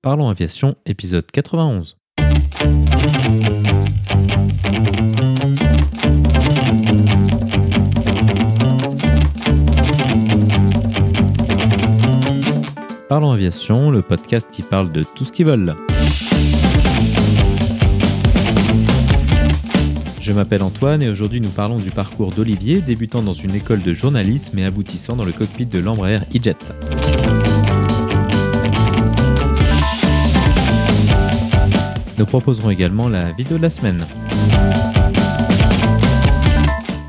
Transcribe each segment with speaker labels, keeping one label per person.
Speaker 1: Parlons Aviation, épisode 91. Parlons Aviation, le podcast qui parle de tout ce qu'ils veulent. Je m'appelle Antoine et aujourd'hui nous parlons du parcours d'Olivier, débutant dans une école de journalisme et aboutissant dans le cockpit de l'Embraer E-Jet. Nous proposerons également la vidéo de la semaine.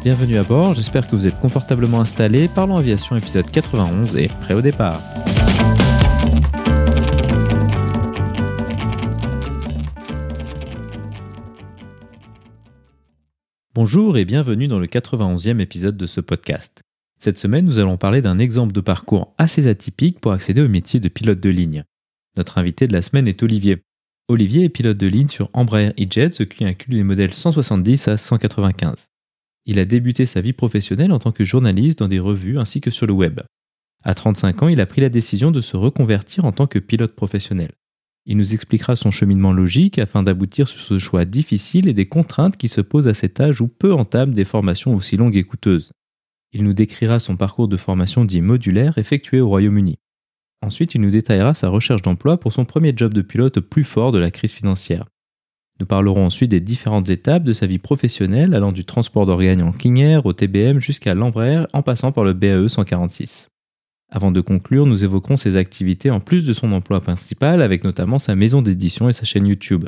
Speaker 1: Bienvenue à bord, j'espère que vous êtes confortablement installés. Parlons Aviation épisode 91 et prêt au départ. Bonjour et bienvenue dans le 91e épisode de ce podcast. Cette semaine, nous allons parler d'un exemple de parcours assez atypique pour accéder au métier de pilote de ligne. Notre invité de la semaine est Olivier. Olivier est pilote de ligne sur Embraer E-Jet, ce qui inclut les modèles 170 à 195. Il a débuté sa vie professionnelle en tant que journaliste dans des revues ainsi que sur le web. À 35 ans, il a pris la décision de se reconvertir en tant que pilote professionnel. Il nous expliquera son cheminement logique afin d'aboutir sur ce choix difficile et des contraintes qui se posent à cet âge où peu entament des formations aussi longues et coûteuses. Il nous décrira son parcours de formation dit modulaire effectué au Royaume-Uni. Ensuite, il nous détaillera sa recherche d'emploi pour son premier job de pilote plus fort de la crise financière. Nous parlerons ensuite des différentes étapes de sa vie professionnelle allant du transport d'organes en Air au TBM jusqu'à l'Embraer en passant par le BAE 146. Avant de conclure, nous évoquerons ses activités en plus de son emploi principal, avec notamment sa maison d'édition et sa chaîne YouTube.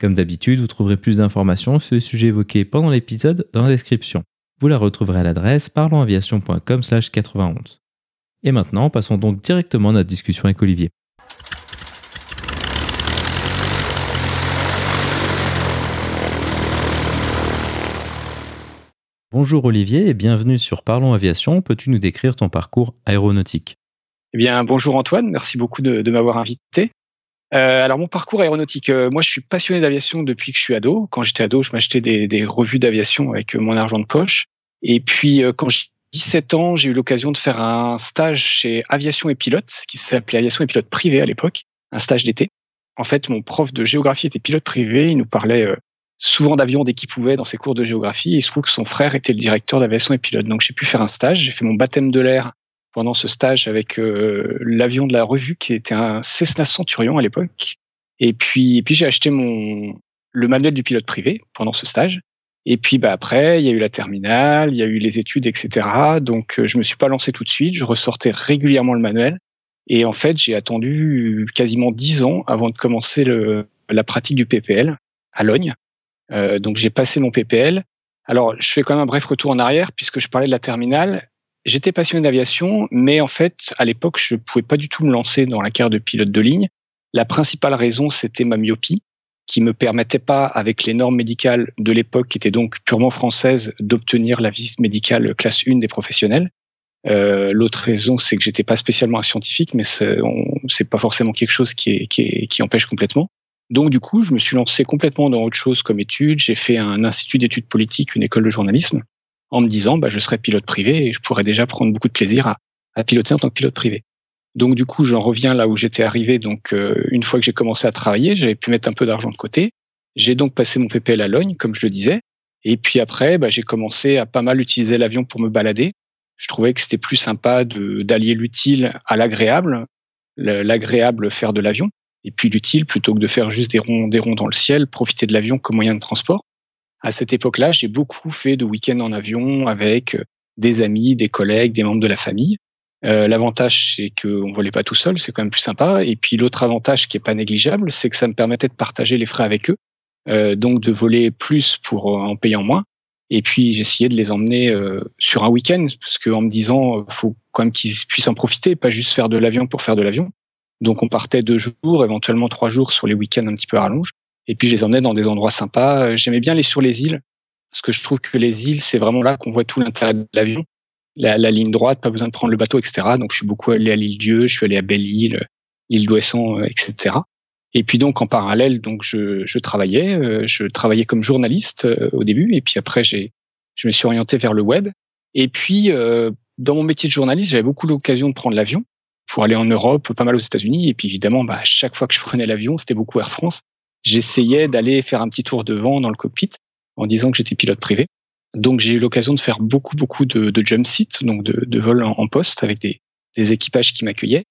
Speaker 1: Comme d'habitude, vous trouverez plus d'informations sur les sujets évoqués pendant l'épisode dans la description. Vous la retrouverez à l'adresse parlonsaviation.com/91. Et maintenant, passons donc directement à notre discussion avec Olivier. Bonjour Olivier et bienvenue sur Parlons Aviation. Peux-tu nous décrire ton parcours aéronautique?
Speaker 2: Eh bien, bonjour Antoine, merci beaucoup de, m'avoir invité. Euh, alors mon parcours aéronautique, euh, moi je suis passionné d'aviation depuis que je suis ado. Quand j'étais ado, je m'achetais des, revues d'aviation avec euh, mon argent de poche. Et puis quand j'ai 17 ans, j'ai eu l'occasion de faire un stage chez Aviation et Pilote, qui s'appelait Aviation et Pilote privé à l'époque, un stage d'été. En fait, mon prof de géographie était pilote privé, il nous parlait souvent d'avions dès qu'il pouvait dans ses cours de géographie. il se trouve que son frère était le directeur d'aviation et pilote. Donc j'ai pu faire un stage. J'ai fait mon baptême de l'air pendant ce stage avec euh, l'avion de la revue qui était un Cessna Centurion à l'époque. Et puis, et puis j'ai acheté mon le manuel du pilote privé pendant ce stage. Et puis bah après, il y a eu la terminale, il y a eu les études, etc. Donc euh, je me suis pas lancé tout de suite. Je ressortais régulièrement le manuel. Et en fait, j'ai attendu quasiment dix ans avant de commencer le, la pratique du PPL à Logne. Euh, donc j'ai passé mon PPL. Alors je fais quand même un bref retour en arrière puisque je parlais de la terminale. J'étais passionné d'aviation, mais en fait à l'époque je pouvais pas du tout me lancer dans la carrière de pilote de ligne. La principale raison c'était ma myopie qui me permettait pas, avec les normes médicales de l'époque, qui étaient donc purement françaises, d'obtenir la visite médicale classe 1 des professionnels. Euh, L'autre raison, c'est que j'étais pas spécialement un scientifique, mais c'est pas forcément quelque chose qui, qui, qui empêche complètement. Donc du coup, je me suis lancé complètement dans autre chose comme étude. J'ai fait un institut d'études politiques, une école de journalisme, en me disant, bah, je serai pilote privé et je pourrais déjà prendre beaucoup de plaisir à, à piloter en tant que pilote privé. Donc du coup, j'en reviens là où j'étais arrivé. Donc euh, une fois que j'ai commencé à travailler, j'avais pu mettre un peu d'argent de côté. J'ai donc passé mon PPL à Logne, comme je le disais. Et puis après, bah, j'ai commencé à pas mal utiliser l'avion pour me balader. Je trouvais que c'était plus sympa d'allier l'utile à l'agréable, l'agréable faire de l'avion et puis l'utile plutôt que de faire juste des ronds, des ronds dans le ciel, profiter de l'avion comme moyen de transport. À cette époque-là, j'ai beaucoup fait de week-ends en avion avec euh, des amis, des collègues, des membres de la famille. Euh, L'avantage, c'est qu'on ne volait pas tout seul, c'est quand même plus sympa. Et puis l'autre avantage qui est pas négligeable, c'est que ça me permettait de partager les frais avec eux, euh, donc de voler plus pour en payant moins. Et puis j'essayais de les emmener euh, sur un week-end, parce qu'en me disant, euh, faut quand même qu'ils puissent en profiter, pas juste faire de l'avion pour faire de l'avion. Donc on partait deux jours, éventuellement trois jours sur les week-ends un petit peu à rallonge. Et puis je les emmenais dans des endroits sympas. Euh, j'aimais bien aller sur les îles, parce que je trouve que les îles, c'est vraiment là qu'on voit tout l'intérêt de l'avion. La, ligne droite, pas besoin de prendre le bateau, etc. Donc je suis beaucoup allé à l'île Dieu, je suis allé à Belle-Île, l'île d'Ouessant, euh, etc. Et puis donc en parallèle, donc je, je travaillais, euh, je travaillais comme journaliste au début, et puis après j'ai, je me suis orienté vers le web. Et puis dans mon métier de journaliste, j'avais beaucoup l'occasion de prendre l'avion pour aller en Europe, pas mal aux États-Unis. Et puis évidemment, bah, chaque fois que je prenais l'avion, c'était beaucoup Air France. J'essayais d'aller faire un petit tour de vent dans le cockpit en disant que j'étais pilote privé. Donc j'ai eu l'occasion de faire beaucoup beaucoup de, de jump seats, donc de, de vols en, poste avec des, des équipages qui m'accueillaient.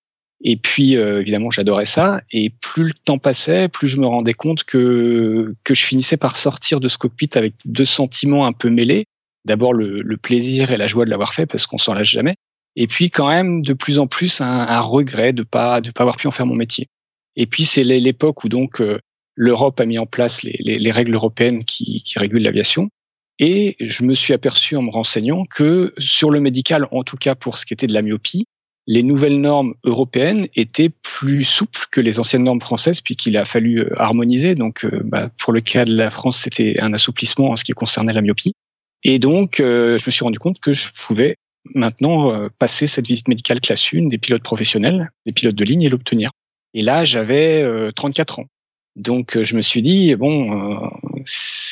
Speaker 2: Et puis euh, évidemment j'adorais ça. Et plus le temps passait, plus je me rendais compte que que je finissais par sortir de ce cockpit avec deux sentiments un peu mêlés. D'abord le, le plaisir et la joie de l'avoir fait parce qu'on s'en lâche jamais. Et puis quand même de plus en plus un, un regret de pas de pas avoir pu en faire mon métier. Et puis c'est l'époque où donc euh, l'Europe a mis en place les, les, les règles européennes qui, qui régulent l'aviation. Et je me suis aperçu en me renseignant que sur le médical, en tout cas pour ce qui était de la myopie, les nouvelles normes européennes étaient plus souples que les anciennes normes françaises, puisqu'il a fallu euh, harmoniser. Donc, euh, bah, pour le cas de la France, c'était un assouplissement en ce qui concernait la myopie. Et donc, euh, je me suis rendu compte que je pouvais maintenant passer cette visite médicale classe 1 des pilotes professionnels, des pilotes de ligne et l'obtenir. Et là, j'avais 34 ans. Donc euh, je me suis dit bon, euh,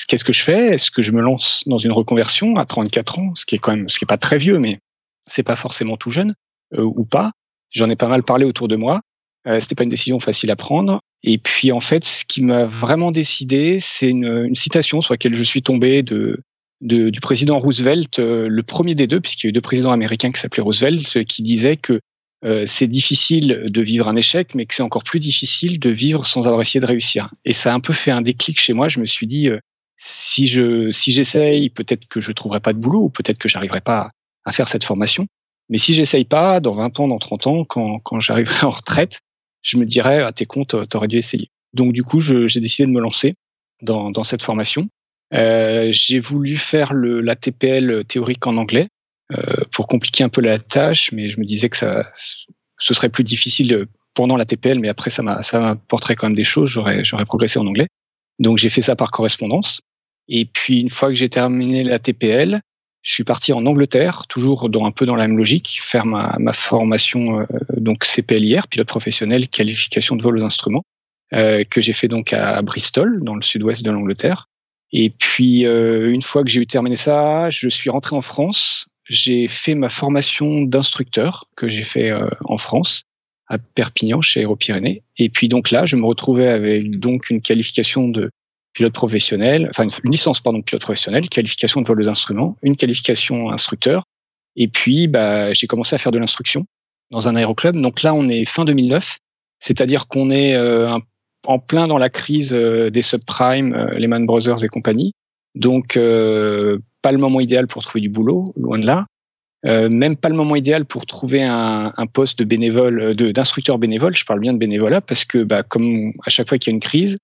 Speaker 2: qu'est-ce que je fais? Est-ce que je me lance dans une reconversion à 34 ans, ce qui est quand même, ce qui est pas très vieux, mais c'est pas forcément tout jeune euh, ou pas. J'en ai pas mal parlé autour de moi. Euh, C'était pas une décision facile à prendre. Et puis en fait, ce qui m'a vraiment décidé, c'est une, une, citation sur laquelle je suis tombé de, de du président Roosevelt, le premier des deux, puisqu'il y a eu deux présidents américains qui s'appelaient Roosevelt, qui disait que euh, c'est difficile de vivre un échec, mais que c'est encore plus difficile de vivre sans avoir essayé de réussir. Et ça a un peu fait un déclic chez moi. Je me suis dit, euh, si je si j'essaye, peut-être que je trouverai pas de boulot, ou peut-être que j'arriverai pas à faire cette formation. Mais si j'essaye pas, dans 20 ans, dans 30 ans, quand, quand j'arriverai en retraite, je me dirais, à tes comptes, t'aurais dû essayer. Donc du coup, j'ai décidé de me lancer dans, dans cette formation. Euh, j'ai voulu faire le, la TPL théorique en anglais pour compliquer un peu la tâche, mais je me disais que ça, ce serait plus difficile pendant la TPL, mais après ça m'apporterait quand même des choses, j'aurais j'aurais progressé en anglais. Donc j'ai fait ça par correspondance. Et puis une fois que j'ai terminé la TPL, je suis parti en Angleterre, toujours dans un peu dans la même logique, faire ma, ma formation euh, donc CPLIR, pilote professionnel, qualification de vol aux instruments, euh, que j'ai fait donc à Bristol, dans le sud-ouest de l'Angleterre. Et puis euh, une fois que j'ai eu terminé ça, je suis rentré en France j'ai fait ma formation d'instructeur que j'ai fait euh, en France à Perpignan chez Aéropyrénées. Et puis donc là, je me retrouvais avec donc une qualification de pilote professionnel, enfin une licence pardon pilote professionnel, qualification de vol d'instruments, une qualification instructeur. Et puis bah j'ai commencé à faire de l'instruction dans un aéroclub. Donc là, on est fin 2009, c'est-à-dire qu'on est, euh, en plein dans la crise euh, des subprimes, euh, Lehman Brothers et compagnie. Donc pas le moment idéal pour trouver du boulot, loin de là. Euh, même pas le moment idéal pour trouver un, poste de bénévole, euh, d'instructeur bénévole. Je parle bien de bénévolat parce que, bah, comme à chaque fois qu'il y a une crise,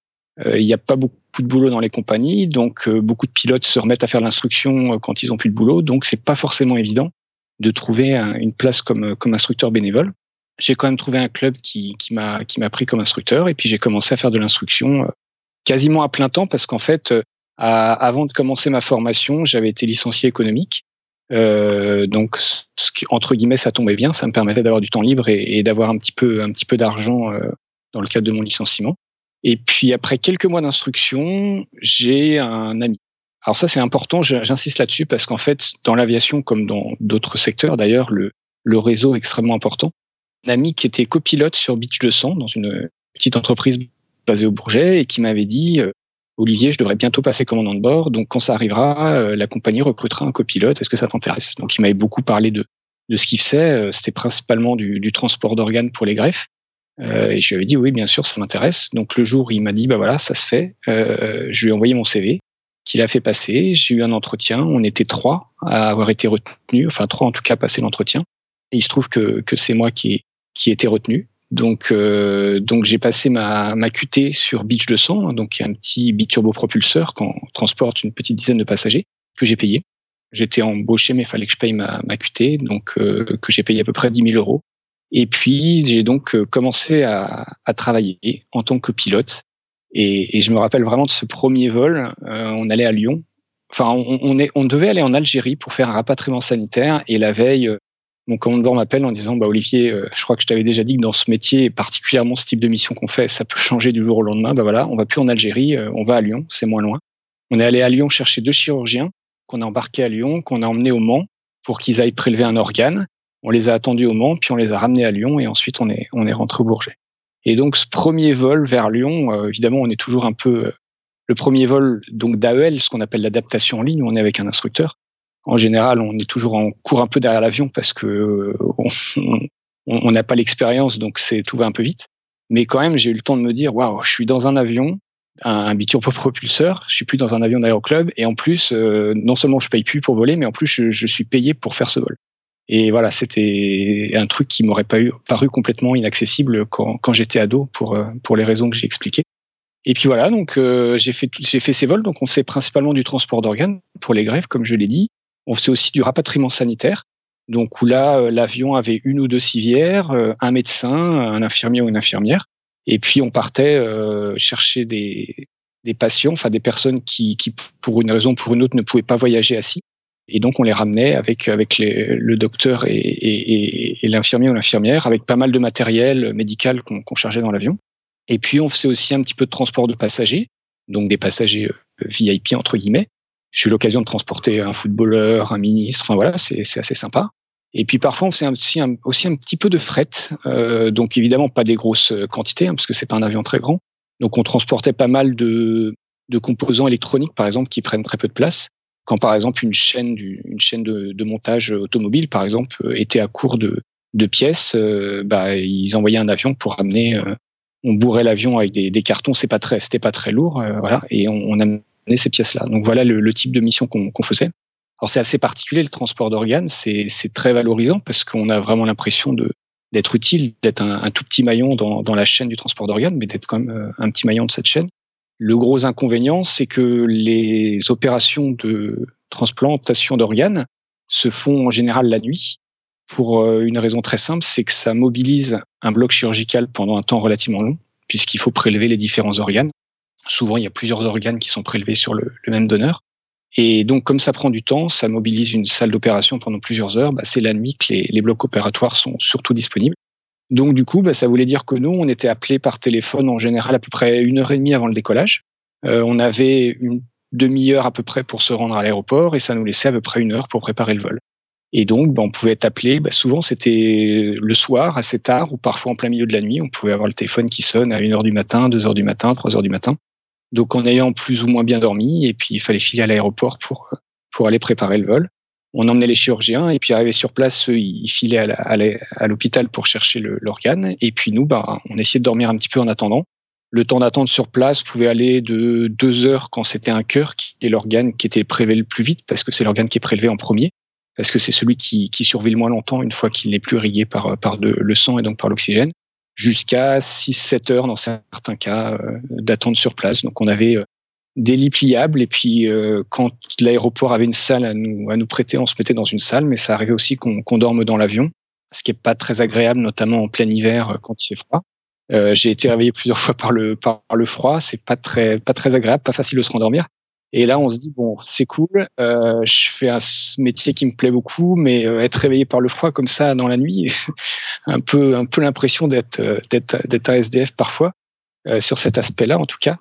Speaker 2: euh, il n'y a pas beaucoup de boulot dans les compagnies, donc euh, beaucoup de pilotes se remettent à faire l'instruction euh, quand ils ont plus de boulot. Donc c'est pas forcément évident de trouver un, une place comme instructeur bénévole. J'ai quand même trouvé un club qui m'a pris comme instructeur et puis j'ai commencé à faire de l'instruction quasiment à plein temps parce qu'en fait avant de commencer ma formation, j'avais été licencié économique. Euh, donc, ce qui, entre guillemets, ça tombait bien. Ça me permettait d'avoir du temps libre et, et d'avoir un petit peu, un petit peu d'argent euh, dans le cadre de mon licenciement. Et puis, après quelques mois d'instruction, j'ai un ami. Alors ça, c'est important. J'insiste là-dessus parce qu'en fait, dans l'aviation, comme dans d'autres secteurs, d'ailleurs, le, le réseau est extrêmement important. Un ami qui était copilote sur Beach 200 dans une petite entreprise basée au Bourget et qui m'avait dit euh, Olivier, je devrais bientôt passer commandant de bord, donc quand ça arrivera, euh, la compagnie recrutera un copilote. Est-ce que ça t'intéresse? Donc il m'avait beaucoup parlé de de ce qu'il faisait. Euh, c'était principalement du, du transport d'organes pour les greffes. Euh, et je lui avais dit oui, bien sûr, ça m'intéresse. Donc le jour, il m'a dit bah voilà, ça se fait. Euh, je lui ai envoyé mon CV, qu'il a fait passer. J'ai eu un entretien. On était trois à avoir été retenus, enfin trois en tout cas passer l'entretien. Et il se trouve que que c'est moi qui qui été retenu. Donc, euh, donc j'ai passé ma, ma QT sur Beach 200, donc qui est un petit biturbo-propulseur qu'on transporte une petite dizaine de passagers que j'ai payé. J'étais embauché, mais il fallait que je paye ma, ma QT, donc euh, que j'ai payé à peu près 10 000 euros. Et puis j'ai donc euh, commencé à, à, travailler en tant que pilote. Et, et, je me rappelle vraiment de ce premier vol. Euh, on allait à Lyon. Enfin, on, est, on devait aller en Algérie pour faire un rapatriement sanitaire. Et la veille, mon commandant m'appelle en disant bah Olivier, euh, je crois que je t'avais déjà dit que dans ce métier, particulièrement ce type de mission qu'on fait, ça peut changer du jour au lendemain. Bah voilà, on va plus en Algérie, euh, on va à Lyon, c'est moins loin. On est allé à Lyon chercher deux chirurgiens qu'on a embarqués à Lyon, qu'on a emmenés au Mans pour qu'ils aillent prélever un organe. On les a attendus au Mans, puis on les a ramenés à Lyon, et ensuite on est, on est rentré au Bourget. Et donc ce premier vol vers Lyon, euh, évidemment, on est toujours un peu le premier vol donc d'AEL, ce qu'on appelle l'adaptation en ligne, où on est avec un instructeur. En général, on est toujours en cours un peu derrière l'avion parce que on n'a pas l'expérience, donc c'est tout va un peu vite. Mais quand même, j'ai eu le temps de me dire, waouh, je suis dans un avion, un, un propulseur, je suis plus dans un avion d'aéroclub, et en plus, euh, non seulement je paye plus pour voler, mais en plus je, suis payé pour faire ce vol. Et voilà, c'était un truc qui m'aurait pas eu, paru complètement inaccessible quand, quand j'étais ado pour euh, pour les raisons que j'ai expliquées. Et puis voilà, donc euh, j'ai fait j'ai fait ces vols. Donc on fait principalement du transport d'organes pour les grèves, comme je l'ai dit. On faisait aussi du rapatriement sanitaire. Donc où là, euh, l'avion avait une ou deux civières, euh, un médecin, un infirmier ou une infirmière, et puis on partait euh, chercher des, patients, enfin des personnes qui, pour une raison ou pour une autre, ne pouvaient pas voyager assis. Et donc on les ramenait avec avec le docteur et, l'infirmier ou l'infirmière, avec pas mal de matériel médical qu'on qu chargeait dans l'avion. Et puis on faisait aussi un petit peu de transport de passagers, donc des passagers VIP entre guillemets. J'ai eu l'occasion de transporter un footballeur, un ministre, enfin voilà, c'est assez sympa. Et puis parfois on faisait aussi un, petit peu de fret, euh, donc évidemment pas des grosses quantités hein, parce que c'est pas un avion très grand. Donc on transportait pas mal de, composants électroniques par exemple qui prennent très peu de place. Quand par exemple une chaîne, du, chaîne de, montage automobile par exemple était à court de, pièces, euh, bah, ils envoyaient un avion pour amener. Euh, on bourrait l'avion avec des, cartons, c'est pas très, c'était pas très lourd, euh, voilà, et on, on amenait ces pièces-là. Donc voilà le, type de mission qu'on qu faisait. Alors c'est assez particulier le transport d'organes, c'est très valorisant parce qu'on a vraiment l'impression d'être utile, d'être un, un, tout petit maillon dans, dans la chaîne du transport d'organes, mais d'être quand même euh, un petit maillon de cette chaîne. Le gros inconvénient, c'est que les opérations de transplantation d'organes se font en général la nuit pour euh, une raison très simple, c'est que ça mobilise un bloc chirurgical pendant un temps relativement long, puisqu'il faut prélever les différents organes. Souvent, il y a plusieurs organes qui sont prélevés sur le, même donneur. Et donc, comme ça prend du temps, ça mobilise une salle d'opération pendant plusieurs heures. Bah, c'est la nuit que les, blocs opératoires sont surtout disponibles. Donc, du coup, bah, ça voulait dire que nous, on était appelés par téléphone en général à peu près une heure et demie avant le décollage. Euh, on avait une demi-heure à peu près pour se rendre à l'aéroport et ça nous laissait à peu près une heure pour préparer le vol. Et donc, bah, on pouvait être appelé. Bah, souvent, c'était le soir, assez tard, ou parfois en plein milieu de la nuit. On pouvait avoir le téléphone qui sonne à 1 heure du matin, 2 heures du matin, 3 heures du matin. Donc en ayant plus ou moins bien dormi, et puis il fallait filer à l'aéroport pour pour aller préparer le vol. On emmenait les chirurgiens, et puis arrivé sur place, eux, ils filaient à l'hôpital pour chercher l'organe, et puis nous, bah, on essayait de dormir un petit peu en attendant. Le temps d'attente sur place pouvait aller de deux heures quand c'était un cœur, qui est l'organe qui était prélevé le plus vite, parce que c'est l'organe qui est prélevé en premier, parce que c'est celui qui, qui survit le moins longtemps une fois qu'il n'est plus irrigué par, par le sang et donc par l'oxygène jusqu'à 6-7 heures dans certains cas euh, d'attente sur place. Donc on avait euh, des lits pliables et puis euh, quand l'aéroport avait une salle à nous, à nous prêter, on se mettait dans une salle, mais ça arrivait aussi qu'on qu dorme dans l'avion, ce qui est pas très agréable, notamment en plein hiver quand il fait froid. Euh, j'ai été réveillé plusieurs fois par le par le froid, c'est pas très pas très agréable, pas facile de se rendormir. Et là, on se dit bon, c'est cool. Euh, je fais un métier qui me plaît beaucoup, mais euh, être réveillé par le froid comme ça dans la nuit, un peu, un peu l'impression d'être, euh, d'être, d'être un SDF parfois sur cet aspect-là, en tout cas.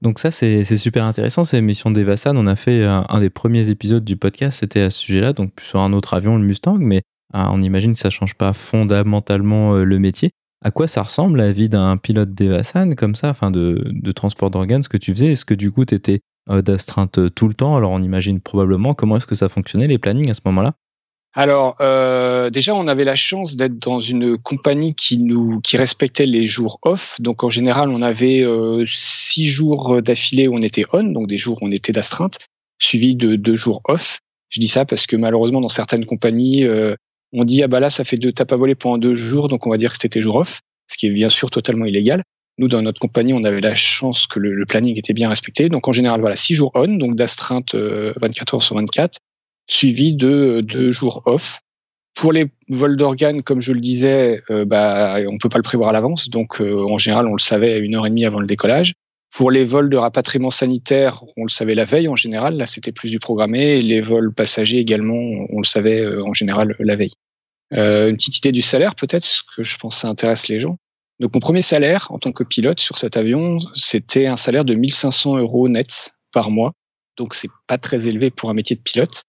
Speaker 1: Donc ça, c'est, c'est super intéressant. C'est l'émission d'Evasan. On a fait un, des premiers épisodes du podcast, c'était à ce sujet-là, donc sur un autre avion, le Mustang, mais ah, on imagine que ça change pas fondamentalement le métier. À quoi ça ressemble la vie d'un pilote d'Evasan comme ça, enfin de, de transport d'organes, ce que tu faisais? Est-ce que du coup, tu étais d'astreinte euh, tout le temps. Alors on imagine probablement comment est-ce que ça fonctionnait les plannings à ce moment-là
Speaker 2: alors euh, déjà, on avait la chance d'être dans une compagnie qui nous qui respectait les jours off. Donc en général, on avait euh, six jours d'affilée où on était on, donc des jours où on était d'astreinte, suivi de deux jours off. Je dis ça parce que malheureusement, dans certaines compagnies, euh, on dit ah bah là, ça fait deux à voler pendant deux jours, donc on va dire que c'était jour off, ce qui est bien sûr totalement illégal. Nous, dans notre compagnie, on avait la chance que le, planning était bien respecté. Donc, en général, voilà, six jours on, donc d'astreinte 24 heures sur 24, suivi de deux jours off. Pour les vols d'organes, comme je le disais, euh, bah, on peut pas le prévoir à l'avance. Donc, euh, en général, on le savait une heure et demie avant le décollage. Pour les vols de rapatriement sanitaire, on le savait la veille en général. Là, c'était plus du programmé. Les vols passagers également, on le savait euh, en général la veille. Euh, une petite idée du salaire, peut-être, parce que je pense que ça intéresse les gens. Donc mon premier salaire en tant que pilote sur cet avion, c'était un salaire de 1500 euros net par mois. Donc c'est pas très élevé pour un métier de pilote.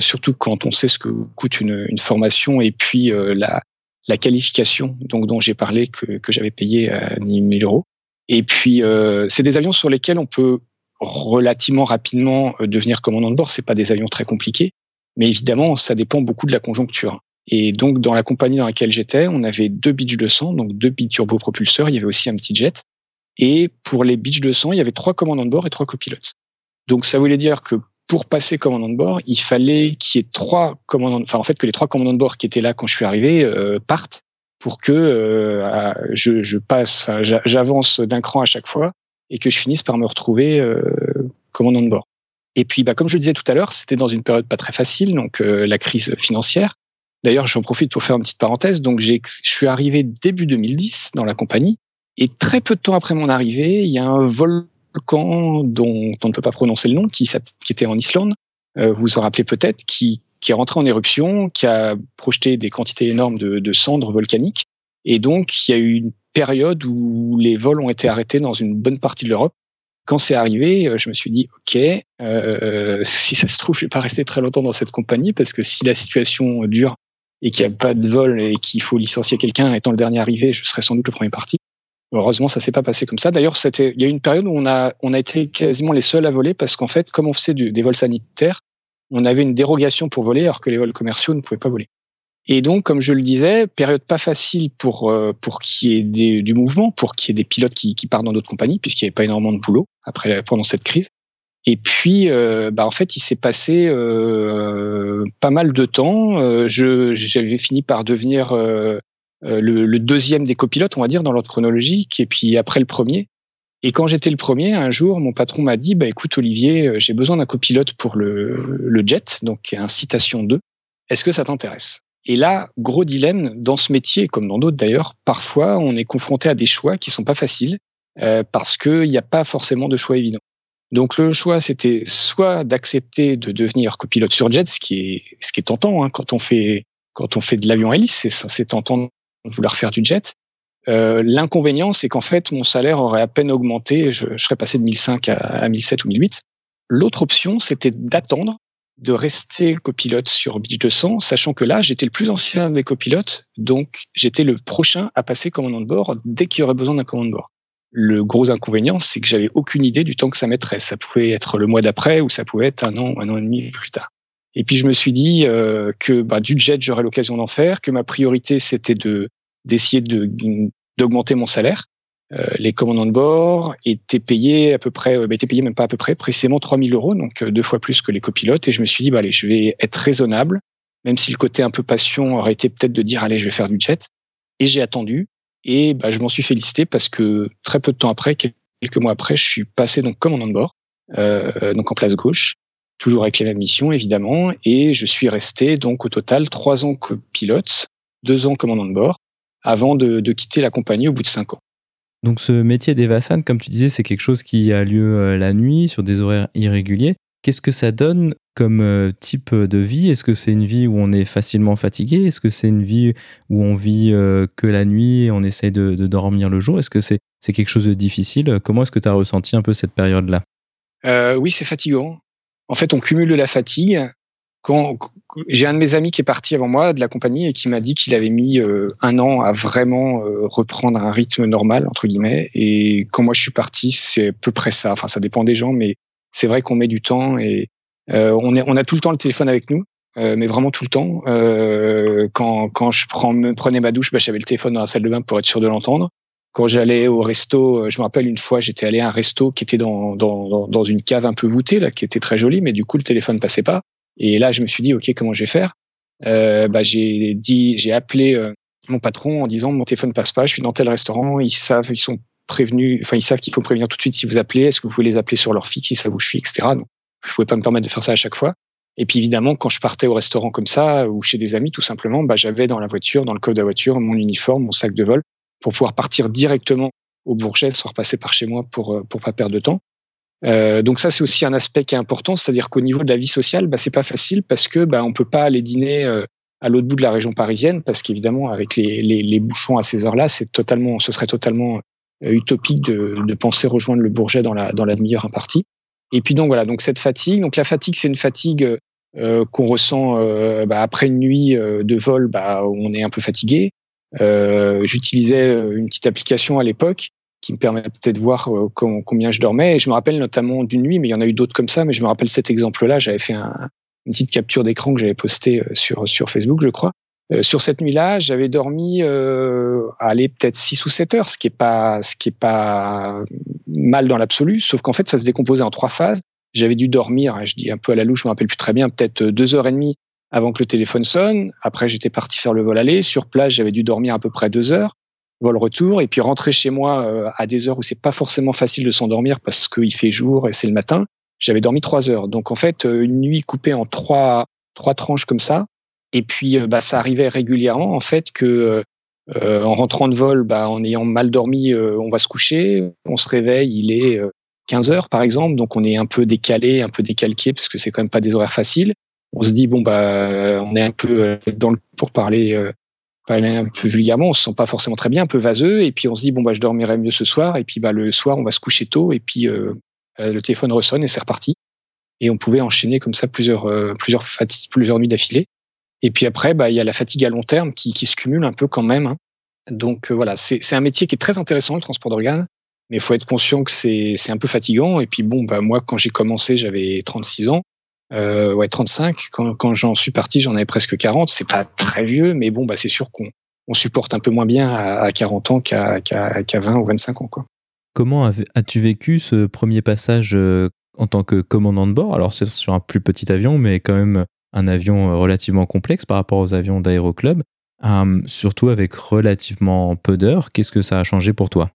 Speaker 2: surtout quand on sait ce que coûte une, formation et puis la, la qualification donc dont j'ai parlé que, j'avais payé à 1000 euros. Et puis c'est des avions sur lesquels on peut relativement rapidement devenir commandant de bord. C'est pas des avions très compliqués, mais évidemment ça dépend beaucoup de la conjoncture. Et donc, dans la compagnie dans laquelle j'étais, on avait deux Beach 200, donc deux turbo-propulseurs. Il y avait aussi un petit jet. Et pour les Beach 200, il y avait trois commandants de bord et trois copilotes. Donc, ça voulait dire que pour passer commandant de bord, il fallait qu'il y ait trois commandants, enfin, en fait, que les trois commandants de bord qui étaient là quand je suis arrivé euh, partent pour que euh, je, je, passe, j'avance d'un cran à chaque fois et que je finisse par me retrouver euh, commandant de bord. Et puis, bah, comme je le disais tout à l'heure, c'était dans une période pas très facile, donc la crise financière. D'ailleurs, j'en profite pour faire une petite parenthèse. Donc, je suis arrivé début 2010 dans la compagnie. Et très peu de temps après mon arrivée, il y a un volcan dont on ne peut pas prononcer le nom, qui, était en Islande, euh, vous vous en rappelez peut-être, qui, est rentré en éruption, qui a projeté des quantités énormes de, de cendres volcaniques. Et donc, il y a eu une période où les vols ont été arrêtés dans une bonne partie de l'Europe. Quand c'est arrivé, euh, je me suis dit, OK, euh, si ça se trouve, je vais pas rester très longtemps dans cette compagnie parce que si la situation dure et qu'il n'y a pas de vol et qu'il faut licencier quelqu'un étant le dernier arrivé, je serais sans doute le premier parti. Heureusement, ça s'est pas passé comme ça. D'ailleurs, il y a eu une période où on a, on a été quasiment les seuls à voler parce qu'en fait, comme on faisait des vols sanitaires, on avait une dérogation pour voler alors que les vols commerciaux ne pouvaient pas voler. Et donc, comme je le disais, période pas facile pour euh, pour qu'il y ait du mouvement, pour qu'il y ait des pilotes qui, qui partent dans d'autres compagnies, puisqu'il n'y avait pas énormément de boulot après pendant cette crise. Et puis, euh, bah en fait, il s'est passé euh, pas mal de temps. Euh, j'avais fini par devenir le, le, deuxième des copilotes, on va dire, dans l'ordre chronologique, et puis après le premier. Et quand j'étais le premier, un jour, mon patron m'a dit, bah écoute Olivier, j'ai besoin d'un copilote pour le, le jet, donc un Citation 2. Est-ce que ça t'intéresse? Et là, gros dilemme dans ce métier, comme dans d'autres d'ailleurs. Parfois, on est confronté à des choix qui sont pas faciles parce qu'il n'y a pas forcément de choix évident. Donc le choix, c'était soit d'accepter de devenir copilote sur jet, ce qui est ce qui est tentant hein, quand on fait quand on fait de l'avion hélice, c'est tentant de vouloir faire du jet. Euh, L'inconvénient, c'est qu'en fait, mon salaire aurait à peine augmenté. Je, je serais passé de 1005 à, à 1007 ou 1008. L'autre option, c'était d'attendre, de rester copilote sur Beach 200, sachant que là, j'étais le plus ancien des copilotes, donc j'étais le prochain à passer commandant de bord dès qu'il y aurait besoin d'un commandant de bord. Le gros inconvénient, c'est que j'avais aucune idée du temps que ça mettrait. Ça pouvait être le mois d'après ou ça pouvait être un an, un an et demi plus tard. Et puis je me suis dit euh, que bah, du jet, j'aurais l'occasion d'en faire, que ma priorité c'était de d'essayer de d'augmenter mon salaire. Euh, les commandants de bord étaient payés à peu près, euh, bah, étaient payés même pas à peu près, précisément 3000 euros, donc euh, deux fois plus que les copilotes. Et je me suis dit, bah, allez, je vais être raisonnable, même si le côté un peu passion aurait été peut-être de dire, allez, je vais faire du jet. Et j'ai attendu. Et bah, je m'en suis félicité parce que très peu de temps après, quelques mois après, je suis passé donc commandant de bord, euh, donc en place gauche, toujours avec les mêmes évidemment, et je suis resté donc au total trois ans que pilote, deux ans commandant de bord, avant de, de quitter la compagnie au bout de cinq ans.
Speaker 1: Donc ce métier d'Evasan, comme tu disais, c'est quelque chose qui a lieu euh, la nuit sur des horaires irréguliers. Qu'est-ce que ça donne comme euh, type de vie? Est-ce que c'est une vie où on est facilement fatigué? Est-ce que c'est une vie où on vit euh, que la nuit et on essaye de, dormir le jour? Est-ce que c'est c'est quelque chose de difficile? Comment est-ce que tu as ressenti un peu cette période-là?
Speaker 2: Euh, Oui, c'est fatigant. En fait, on cumule de la fatigue. Quand j'ai un de mes amis qui est parti avant moi de la compagnie et qui m'a dit qu'il avait mis un an à vraiment reprendre un rythme normal entre guillemets. Et quand moi je suis parti, c'est à peu près ça. Enfin, ça dépend des gens, mais c'est vrai qu'on met du temps et on, est, on a tout le temps le téléphone avec nous, euh, mais vraiment tout le temps. Euh, quand, quand je me prenais ma douche, bah, j'avais le téléphone dans la salle de bain pour être sûr de l'entendre. Quand j'allais au resto, je me rappelle une fois, j'étais allé à un resto qui était dans, dans, dans une cave un peu voûtée, là, qui était très jolie, mais du coup le téléphone passait pas. Et là, je me suis dit, ok, comment je vais faire? Euh, bah, J'ai dit, j'ai appelé mon patron en disant, mon téléphone passe pas, je suis dans tel restaurant, ils savent, ils sont prévenus, enfin ils savent qu'il faut prévenir tout de suite si vous appelez, est-ce que vous pouvez les appeler sur leur fixe, si ça vous suit, etc. je pouvais pas me permettre de faire ça à chaque fois. Et puis évidemment, quand je partais au restaurant comme ça ou chez des amis, tout simplement, bah, j'avais dans la voiture, dans le coffre de la voiture, mon uniforme, mon sac de vol pour pouvoir partir directement au Bourget sans repasser par chez moi pour euh, pour pas perdre de temps. Euh, donc ça, c'est aussi un aspect qui est important, c'est-à-dire qu'au niveau de la vie sociale, bah, c'est pas facile parce que bah, on peut pas aller dîner euh, à l'autre bout de la région parisienne parce qu'évidemment, avec les, les, les, bouchons à ces heures-là, c'est totalement, ce serait totalement euh, utopique de, de penser rejoindre le Bourget dans la dans la demi-heure impartie. Et puis donc voilà, donc cette fatigue, donc la fatigue c'est une fatigue qu'on ressent bah, après une nuit de vol, bah, on est un peu fatigué. J'utilisais une petite application à l'époque qui me permettait de voir combien je dormais. Et je me rappelle notamment d'une nuit, mais il y en a eu d'autres comme ça. Mais je me rappelle cet exemple-là. J'avais fait un, une petite capture d'écran que j'avais postée sur sur Facebook, je crois. Euh, sur cette nuit-là, j'avais dormi, euh, allez, peut-être 6 ou 7 heures, ce qui est pas, ce qui est pas mal dans l'absolu, sauf qu'en fait, ça se décomposait en trois phases. J'avais dû dormir, je dis un peu à la louche, je me rappelle plus très bien, peut-être deux heures et demie avant que le téléphone sonne. Après, j'étais parti faire le vol aller. Sur place, j'avais dû dormir à peu près deux heures. Vol retour et puis rentrer chez moi euh, à des heures où c'est pas forcément facile de s'endormir parce qu'il fait jour et c'est le matin. J'avais dormi trois heures. Donc en fait, une nuit coupée en trois trois tranches comme ça, et puis, euh, bah, ça arrivait régulièrement en fait que euh, en rentrant de vol, bah, en ayant mal dormi, euh, on va se coucher, on se réveille, il est 15 heures par exemple, donc on est un peu décalé, un peu décalqué parce que c'est quand même pas des horaires faciles. On se dit bon bah on est un peu dans le pour parler parler un peu vulgairement, on se sent pas forcément très bien, un peu vaseux, et puis on se dit bon bah je dormirai mieux ce soir, et puis bah le soir on va se coucher tôt, et puis le téléphone ressonne et c'est reparti. Et on pouvait enchaîner comme ça plusieurs plusieurs fatigues, plusieurs nuits d'affilée. Et puis après, bah, il y a la fatigue à long terme qui, qui se cumule un peu quand même. Hein. Donc euh, voilà, c'est un métier qui est très intéressant, le transport d'organes, mais il faut être conscient que c'est un peu fatigant. Et puis bon, bah, moi, quand j'ai commencé, j'avais 36 ans. Euh, ouais, 35. Quand, quand j'en suis parti, j'en avais presque 40. C'est pas très vieux, mais bon, bah, c'est sûr qu'on on supporte un peu moins bien à, 40 ans qu'à qu 20 ou 25 ans. Quoi.
Speaker 1: Comment as-tu vécu ce premier passage euh, en tant que commandant de bord? Alors, c'est sur un plus petit avion, mais quand même un avion euh, relativement complexe par rapport aux avions d'aéroclub, euh, surtout avec relativement peu d'heures. Qu'est-ce que ça a changé pour toi?